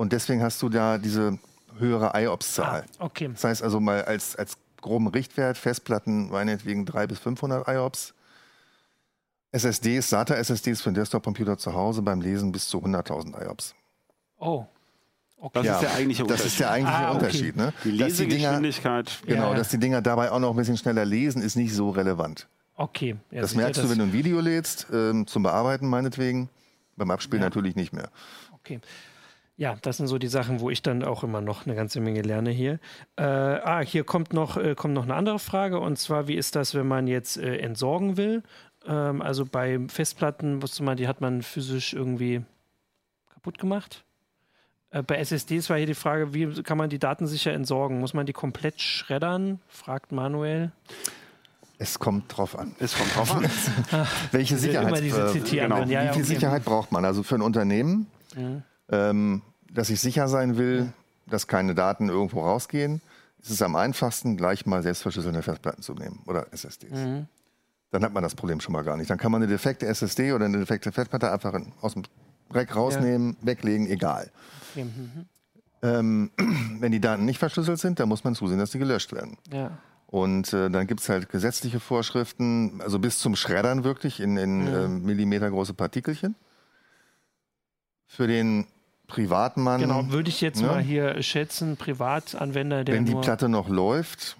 Speaker 3: Und deswegen hast du da diese höhere IOPS-Zahl.
Speaker 1: Ah, okay.
Speaker 3: Das heißt also mal als, als groben Richtwert, Festplatten meinetwegen 300 bis 500 IOPS. SSDs, SATA-SSDs für den Desktop-Computer zu Hause beim Lesen bis zu 100.000 IOPS.
Speaker 1: Oh.
Speaker 2: Okay. Das ja, ist der eigentliche
Speaker 3: Unterschied. Das ist der eigentliche ah, okay. Unterschied. Ne?
Speaker 2: Die Lesegeschwindigkeit.
Speaker 3: Die Dinger, genau, ja. dass die Dinger dabei auch noch ein bisschen schneller lesen, ist nicht so relevant.
Speaker 1: Okay.
Speaker 3: Ja, das merkst das du, wenn du ein Video lädst, ähm, zum Bearbeiten meinetwegen. Beim Abspielen natürlich nicht mehr.
Speaker 1: Okay. Ja, das sind so die Sachen, wo ich dann auch immer noch eine ganze Menge lerne hier. Äh, ah, hier kommt noch, äh, kommt noch eine andere Frage und zwar, wie ist das, wenn man jetzt äh, entsorgen will? Ähm, also bei Festplatten, wusste man, die hat man physisch irgendwie kaputt gemacht. Äh, bei SSDs war hier die Frage, wie kann man die Daten sicher entsorgen? Muss man die komplett schreddern? Fragt Manuel.
Speaker 3: Es kommt drauf an.
Speaker 2: Es kommt drauf an. [laughs] [laughs]
Speaker 3: Welche Sicherheit, äh, genau. ja, ja, Wie viel okay. Sicherheit braucht man? Also für ein Unternehmen, mhm. ähm, dass ich sicher sein will, dass keine Daten irgendwo rausgehen, ist es am einfachsten, gleich mal selbstverschlüsselnde Festplatten zu nehmen oder SSDs. Mhm. Dann hat man das Problem schon mal gar nicht. Dann kann man eine defekte SSD oder eine defekte Festplatte einfach aus dem Rack rausnehmen, ja. weglegen, egal. Mhm. Ähm, [clears throat] wenn die Daten nicht verschlüsselt sind, dann muss man zusehen, dass die gelöscht werden. Ja. Und äh, dann gibt es halt gesetzliche Vorschriften, also bis zum Schreddern wirklich in, in ja. äh, Millimeter große Partikelchen. Für den Privatmann.
Speaker 1: Genau, würde ich jetzt ne? mal hier schätzen, Privatanwender,
Speaker 3: der. Wenn die Platte noch läuft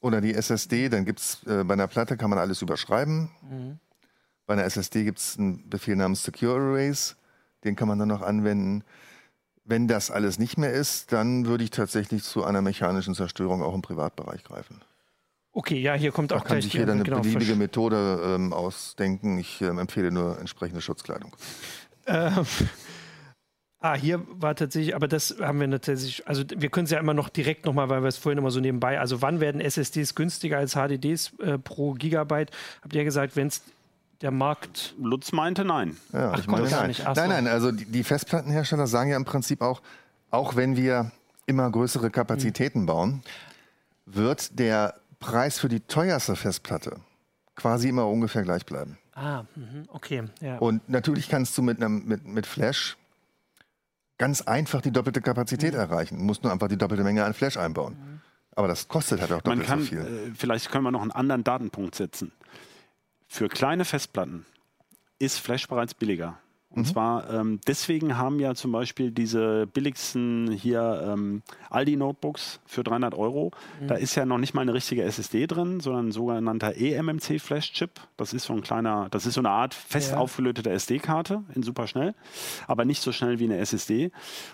Speaker 3: oder die SSD, dann gibt es äh, bei einer Platte kann man alles überschreiben. Mhm. Bei einer SSD gibt es einen Befehl namens Secure Erase, den kann man dann noch anwenden. Wenn das alles nicht mehr ist, dann würde ich tatsächlich zu einer mechanischen Zerstörung auch im Privatbereich greifen.
Speaker 1: Okay, ja, hier kommt auch
Speaker 3: da kann sich jeder eine genau, beliebige Methode ähm, ausdenken. Ich ähm, empfehle nur entsprechende Schutzkleidung.
Speaker 1: Ähm, ah, hier war tatsächlich, aber das haben wir natürlich, also wir können es ja immer noch direkt nochmal, weil wir es vorhin immer so nebenbei, also wann werden SSDs günstiger als HDDs äh, pro Gigabyte? Habt ihr gesagt, wenn es der Markt.
Speaker 2: Lutz meinte nein.
Speaker 3: Ja, Ach, ich meine nein. Nicht. Nein, nein, also die, die, Festplattenhersteller sagen ja im Prinzip auch, auch wenn wir immer größere Kapazitäten hm. bauen, wird der Preis für die teuerste Festplatte quasi immer ungefähr gleich bleiben.
Speaker 1: Ah, mh, okay. Ja.
Speaker 3: Und natürlich kannst du mit, einem, mit, mit Flash ganz einfach die doppelte Kapazität mhm. erreichen. Du musst nur einfach die doppelte Menge an Flash einbauen. Mhm. Aber das kostet halt auch doppelt Man kann, so viel. Äh,
Speaker 2: vielleicht können wir noch einen anderen Datenpunkt setzen. Für kleine Festplatten ist Flash bereits billiger. Und mhm. zwar ähm, deswegen haben ja zum Beispiel diese billigsten hier ähm, Aldi-Notebooks für 300 Euro. Mhm. Da ist ja noch nicht mal eine richtige SSD drin, sondern ein sogenannter eMMC-Flash-Chip. Das ist so ein kleiner, das ist so eine Art fest ja. aufgelötete SD-Karte in super schnell, aber nicht so schnell wie eine SSD.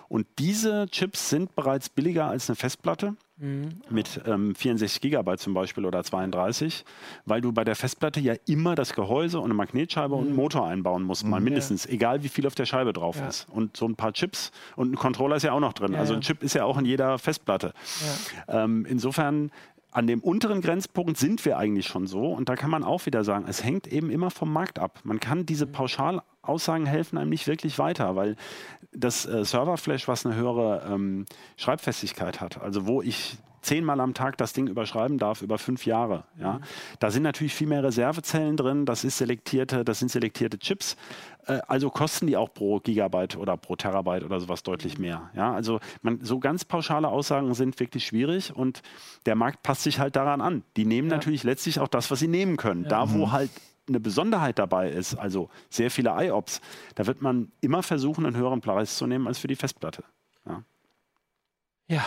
Speaker 2: Und diese Chips sind bereits billiger als eine Festplatte. Mhm. Mit ähm, 64 Gigabyte zum Beispiel oder 32, weil du bei der Festplatte ja immer das Gehäuse und eine Magnetscheibe mhm. und einen mhm. Motor einbauen musst, mal mhm. mindestens, ja. egal wie viel auf der Scheibe drauf ja. ist. Und so ein paar Chips und ein Controller ist ja auch noch drin. Ja, also ein Chip ist ja auch in jeder Festplatte. Ähm, insofern an dem unteren Grenzpunkt sind wir eigentlich schon so. Und da kann man auch wieder sagen, es hängt eben immer vom Markt ab. Man kann diese mhm. Pauschalaussagen helfen einem nicht wirklich weiter, weil das äh, Serverflash, was eine höhere ähm, Schreibfestigkeit hat, also wo ich zehnmal am Tag das Ding überschreiben darf über fünf Jahre. Ja? Mhm. Da sind natürlich viel mehr Reservezellen drin, das, ist selektierte, das sind selektierte Chips. Äh, also kosten die auch pro Gigabyte oder pro Terabyte oder sowas deutlich mhm. mehr. Ja? Also man, so ganz pauschale Aussagen sind wirklich schwierig und der Markt passt sich halt daran an. Die nehmen ja. natürlich letztlich auch das, was sie nehmen können. Ja. Da, wo mhm. halt eine Besonderheit dabei ist, also sehr viele IOPS, da wird man immer versuchen, einen höheren Preis zu nehmen als für die Festplatte. Ja.
Speaker 1: Ja,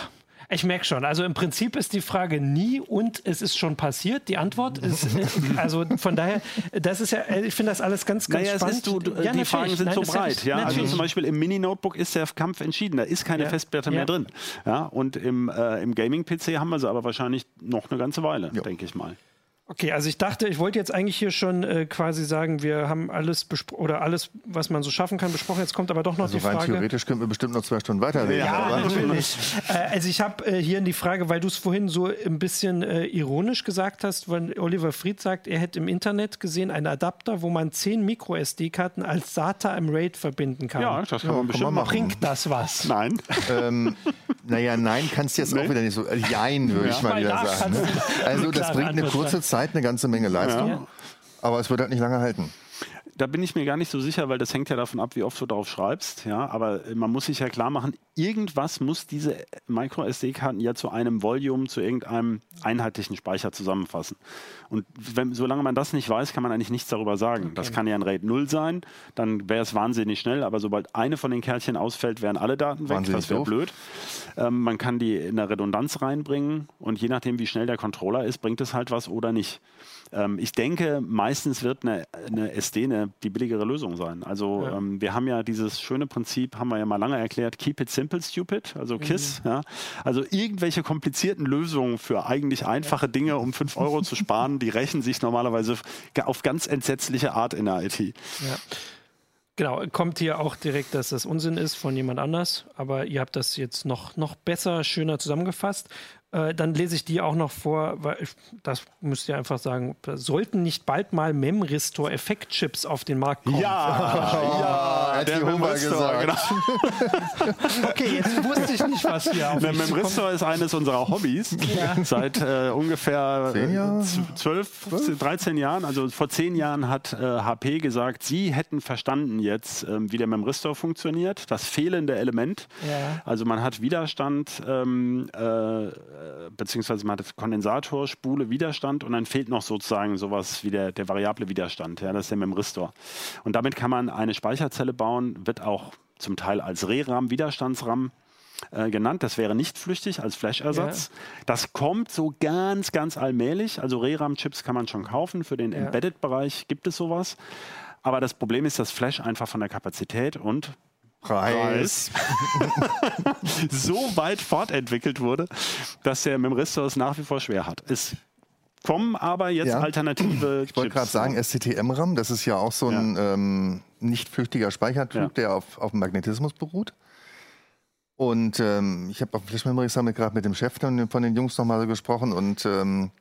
Speaker 1: ich merke schon. Also im Prinzip ist die Frage nie und es ist schon passiert. Die Antwort ist, [laughs] also von daher, das ist ja, ich finde das alles ganz, ganz naja, spannend.
Speaker 2: Ist, du, ja, die Fragen sind Nein, so breit. Ja, also zum Beispiel im Mini-Notebook ist der Kampf entschieden. Da ist keine ja. Festplatte mehr drin. Ja, und im, äh, im Gaming-PC haben wir sie aber wahrscheinlich noch eine ganze Weile, denke ich mal.
Speaker 1: Okay, also ich dachte, ich wollte jetzt eigentlich hier schon äh, quasi sagen, wir haben alles oder alles, was man so schaffen kann, besprochen. Jetzt kommt aber doch noch also die rein Frage.
Speaker 3: Theoretisch könnten wir bestimmt noch zwei Stunden weiterreden.
Speaker 1: Ja, natürlich. äh, also ich habe äh, hier in die Frage, weil du es vorhin so ein bisschen äh, ironisch gesagt hast, weil Oliver Fried sagt, er hätte im Internet gesehen einen Adapter, wo man zehn Micro-SD-Karten als SATA im RAID verbinden kann.
Speaker 2: Ja, das kann ja, man bestimmt kann man
Speaker 1: machen. Bringt das was?
Speaker 2: Nein.
Speaker 3: ähm, naja, nein, kannst du jetzt nee. auch wieder nicht so. Jein, würde ja. ich mal wieder sagen. Ne? Also das bringt eine kurze Zeit Zeit eine ganze Menge Leistung, ja. aber es wird halt nicht lange halten
Speaker 2: da bin ich mir gar nicht so sicher, weil das hängt ja davon ab, wie oft du darauf schreibst. Ja, aber man muss sich ja klar machen, irgendwas muss diese Micro SD-Karten ja zu einem Volume, zu irgendeinem einheitlichen Speicher zusammenfassen. Und wenn, solange man das nicht weiß, kann man eigentlich nichts darüber sagen. Okay. Das kann ja ein RAID 0 sein, dann wäre es wahnsinnig schnell, aber sobald eine von den Kärtchen ausfällt, wären alle Daten weg. Wahnsinnig das wäre blöd. Ähm, man kann die in der Redundanz reinbringen und je nachdem, wie schnell der Controller ist, bringt es halt was oder nicht. Ähm, ich denke, meistens wird eine, eine SD eine, die billigere Lösung sein. Also ja. ähm, wir haben ja dieses schöne Prinzip, haben wir ja mal lange erklärt, keep it simple, stupid, also KISS. Mhm. Ja? Also irgendwelche komplizierten Lösungen für eigentlich einfache Dinge, um 5 Euro zu sparen, die rächen sich normalerweise auf ganz entsetzliche Art in der IT. Ja.
Speaker 1: Genau, kommt hier auch direkt, dass das Unsinn ist von jemand anders, aber ihr habt das jetzt noch, noch besser, schöner zusammengefasst. Äh, dann lese ich die auch noch vor, weil ich, das müsst ihr einfach sagen, sollten nicht bald mal Memristor Effektchips auf den Markt kommen?
Speaker 3: Ja, [laughs] ja, der Memristor, genau. [laughs]
Speaker 1: okay, jetzt wusste ich nicht, was hier auf
Speaker 2: Der Memristor ist eines unserer Hobbys. Ja. Seit äh, ungefähr 12, 13 Jahren, also vor zehn Jahren hat äh, HP gesagt, sie hätten verstanden jetzt, äh, wie der Memristor funktioniert, das fehlende Element. Ja. Also man hat Widerstand ähm, äh, äh, beziehungsweise man hat Kondensator, Spule, Widerstand und dann fehlt noch sozusagen sowas wie der, der variable Widerstand. Ja, das ist der Memristor. Und damit kann man eine Speicherzelle bauen, wird auch zum Teil als RERAM, Widerstandsram äh, genannt. Das wäre nicht flüchtig als Flash-Ersatz. Ja. Das kommt so ganz, ganz allmählich. Also RERAM-Chips kann man schon kaufen. Für den ja. Embedded-Bereich gibt es sowas. Aber das Problem ist, dass Flash einfach von der Kapazität und
Speaker 3: Preis, [laughs]
Speaker 2: so weit fortentwickelt wurde, dass der Memristor es nach wie vor schwer hat. Es kommen aber jetzt ja. alternative
Speaker 3: Ich wollte gerade sagen, SCTM-RAM, das ist ja auch so ein ja. ähm, nicht flüchtiger Speichertyp, ja. der auf, auf Magnetismus beruht. Und ähm, ich habe auf Flash Memory Summit gerade mit dem Chef von, von den Jungs nochmal gesprochen und ähm,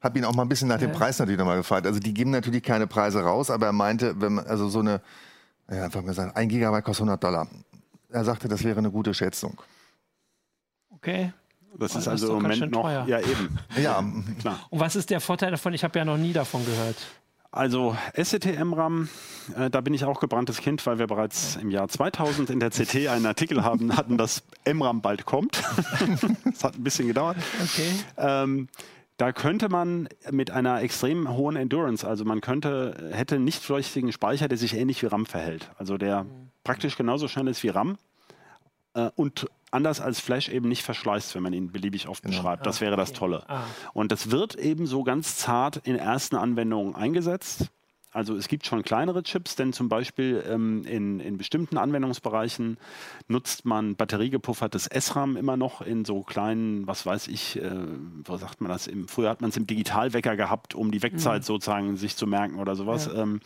Speaker 3: habe ihn auch mal ein bisschen nach dem Preis natürlich nochmal gefragt. Also die geben natürlich keine Preise raus, aber er meinte, wenn man, also so eine ja, einfach gesagt, ein Gigabyte kostet 100 Dollar. Er sagte, das wäre eine gute Schätzung.
Speaker 1: Okay.
Speaker 2: Das ist also im Moment noch. Teuer.
Speaker 3: Ja, eben. [laughs] ja,
Speaker 1: klar. Und was ist der Vorteil davon? Ich habe ja noch nie davon gehört.
Speaker 2: Also SCTM-RAM, äh, da bin ich auch gebranntes Kind, weil wir bereits im Jahr 2000 in der CT einen Artikel haben, hatten, dass MRAM bald kommt. [laughs] das hat ein bisschen gedauert.
Speaker 1: Okay.
Speaker 2: Ähm, da könnte man mit einer extrem hohen Endurance, also man könnte, hätte einen nicht flüchtigen Speicher, der sich ähnlich wie RAM verhält. Also der mhm. praktisch genauso schnell ist wie RAM äh, und anders als Flash eben nicht verschleißt, wenn man ihn beliebig oft genau. beschreibt. Das ah, wäre das Tolle. Ah. Und das wird eben so ganz zart in ersten Anwendungen eingesetzt. Also es gibt schon kleinere Chips, denn zum Beispiel ähm, in, in bestimmten Anwendungsbereichen nutzt man batteriegepuffertes SRAM immer noch in so kleinen, was weiß ich, äh, wo sagt man das? Im, früher hat man es im Digitalwecker gehabt, um die Wegzeit mhm. sozusagen sich zu merken oder sowas. Ja. Ähm,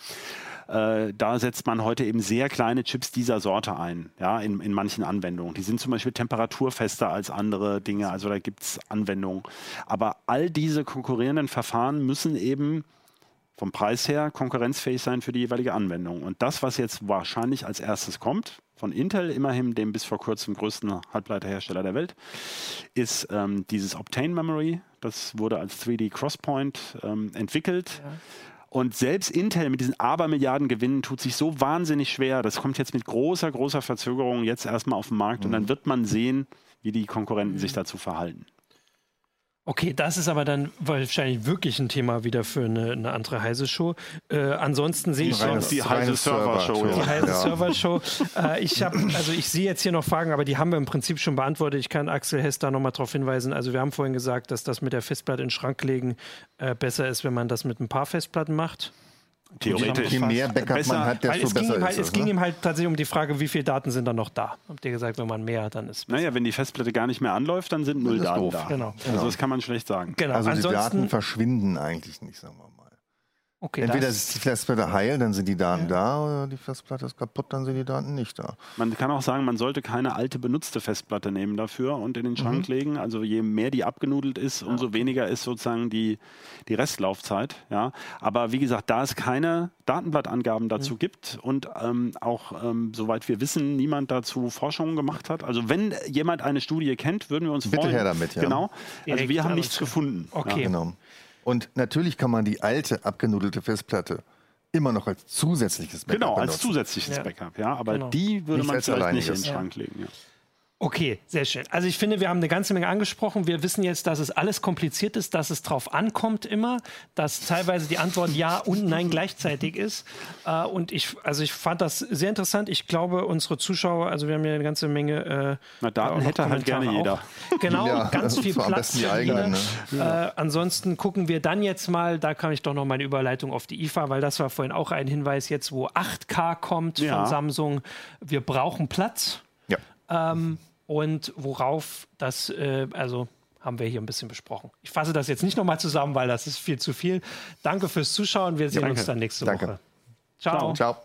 Speaker 2: äh, da setzt man heute eben sehr kleine Chips dieser Sorte ein, ja, in, in manchen Anwendungen. Die sind zum Beispiel temperaturfester als andere Dinge, also da gibt es Anwendungen. Aber all diese konkurrierenden Verfahren müssen eben vom Preis her konkurrenzfähig sein für die jeweilige Anwendung. Und das, was jetzt wahrscheinlich als erstes kommt, von Intel, immerhin dem bis vor kurzem größten Halbleiterhersteller der Welt, ist ähm, dieses Optane Memory. Das wurde als 3D Crosspoint ähm, entwickelt. Ja. Und selbst Intel mit diesen Abermilliarden Gewinnen tut sich so wahnsinnig schwer. Das kommt jetzt mit großer, großer Verzögerung jetzt erstmal auf den Markt mhm. und dann wird man sehen, wie die Konkurrenten mhm. sich dazu verhalten.
Speaker 1: Okay, das ist aber dann wahrscheinlich wirklich ein Thema wieder für eine, eine andere heiße Show. Äh, ansonsten sehe ich
Speaker 2: schon die heiße Server-Show.
Speaker 1: Die heiße ja. Server-Show. Äh, ich habe, also ich sehe jetzt hier noch Fragen, aber die haben wir im Prinzip schon beantwortet. Ich kann Axel Hess da nochmal darauf hinweisen. Also wir haben vorhin gesagt, dass das mit der Festplatte in den Schrank legen äh, besser ist, wenn man das mit ein paar Festplatten macht.
Speaker 2: Theoretisch.
Speaker 3: Je mehr Backup besser, man hat, desto besser
Speaker 1: halt,
Speaker 3: ist es.
Speaker 1: Es ging ne? ihm halt tatsächlich um die Frage, wie viele Daten sind dann noch da. Habt ihr gesagt, wenn man mehr, dann ist
Speaker 2: Naja, wenn die Festplatte gar nicht mehr anläuft, dann sind null Daten doof. da.
Speaker 1: Genau.
Speaker 2: Also das kann man schlecht sagen.
Speaker 3: Genau. Also die Daten verschwinden eigentlich nicht, sagen wir mal. Okay, Entweder ist die Festplatte heil, dann sind die Daten ja. da, oder die Festplatte ist kaputt, dann sind die Daten nicht da.
Speaker 2: Man kann auch sagen, man sollte keine alte benutzte Festplatte nehmen dafür und in den Schrank mhm. legen. Also je mehr die abgenudelt ist, umso ja. weniger ist sozusagen die, die Restlaufzeit. Ja. Aber wie gesagt, da es keine Datenblattangaben dazu mhm. gibt und ähm, auch, ähm, soweit wir wissen, niemand dazu Forschungen gemacht hat. Also wenn jemand eine Studie kennt, würden wir uns
Speaker 3: Bitte
Speaker 2: freuen.
Speaker 3: her damit, ja.
Speaker 2: Genau. Also wir haben nichts gefunden.
Speaker 1: Okay. Ja. Genau.
Speaker 3: Und natürlich kann man die alte abgenudelte Festplatte immer noch als zusätzliches
Speaker 2: Backup Genau, als benutzen. zusätzliches ja. Backup, ja. Aber genau. die würde nicht man vielleicht nicht in den Schrank legen. Ja.
Speaker 1: Okay, sehr schön. Also ich finde, wir haben eine ganze Menge angesprochen. Wir wissen jetzt, dass es alles kompliziert ist, dass es drauf ankommt immer, dass teilweise die Antwort Ja und Nein gleichzeitig ist. Äh, und ich, also ich fand das sehr interessant. Ich glaube, unsere Zuschauer, also wir haben ja eine ganze Menge. Äh,
Speaker 2: Na, Daten hätte halt gerne jeder.
Speaker 1: Auch. Genau, ja, ganz viel Platz.
Speaker 3: Die eigenen,
Speaker 1: ne? äh, ansonsten gucken wir dann jetzt mal, da kam ich doch noch meine Überleitung auf die IFA, weil das war vorhin auch ein Hinweis jetzt, wo 8K kommt ja. von Samsung. Wir brauchen Platz.
Speaker 3: Ja.
Speaker 1: Ähm, und worauf das, äh, also haben wir hier ein bisschen besprochen. Ich fasse das jetzt nicht nochmal zusammen, weil das ist viel zu viel. Danke fürs Zuschauen. Wir sehen
Speaker 3: Danke.
Speaker 1: uns dann nächste
Speaker 3: Danke.
Speaker 1: Woche. Ciao.
Speaker 3: Ciao.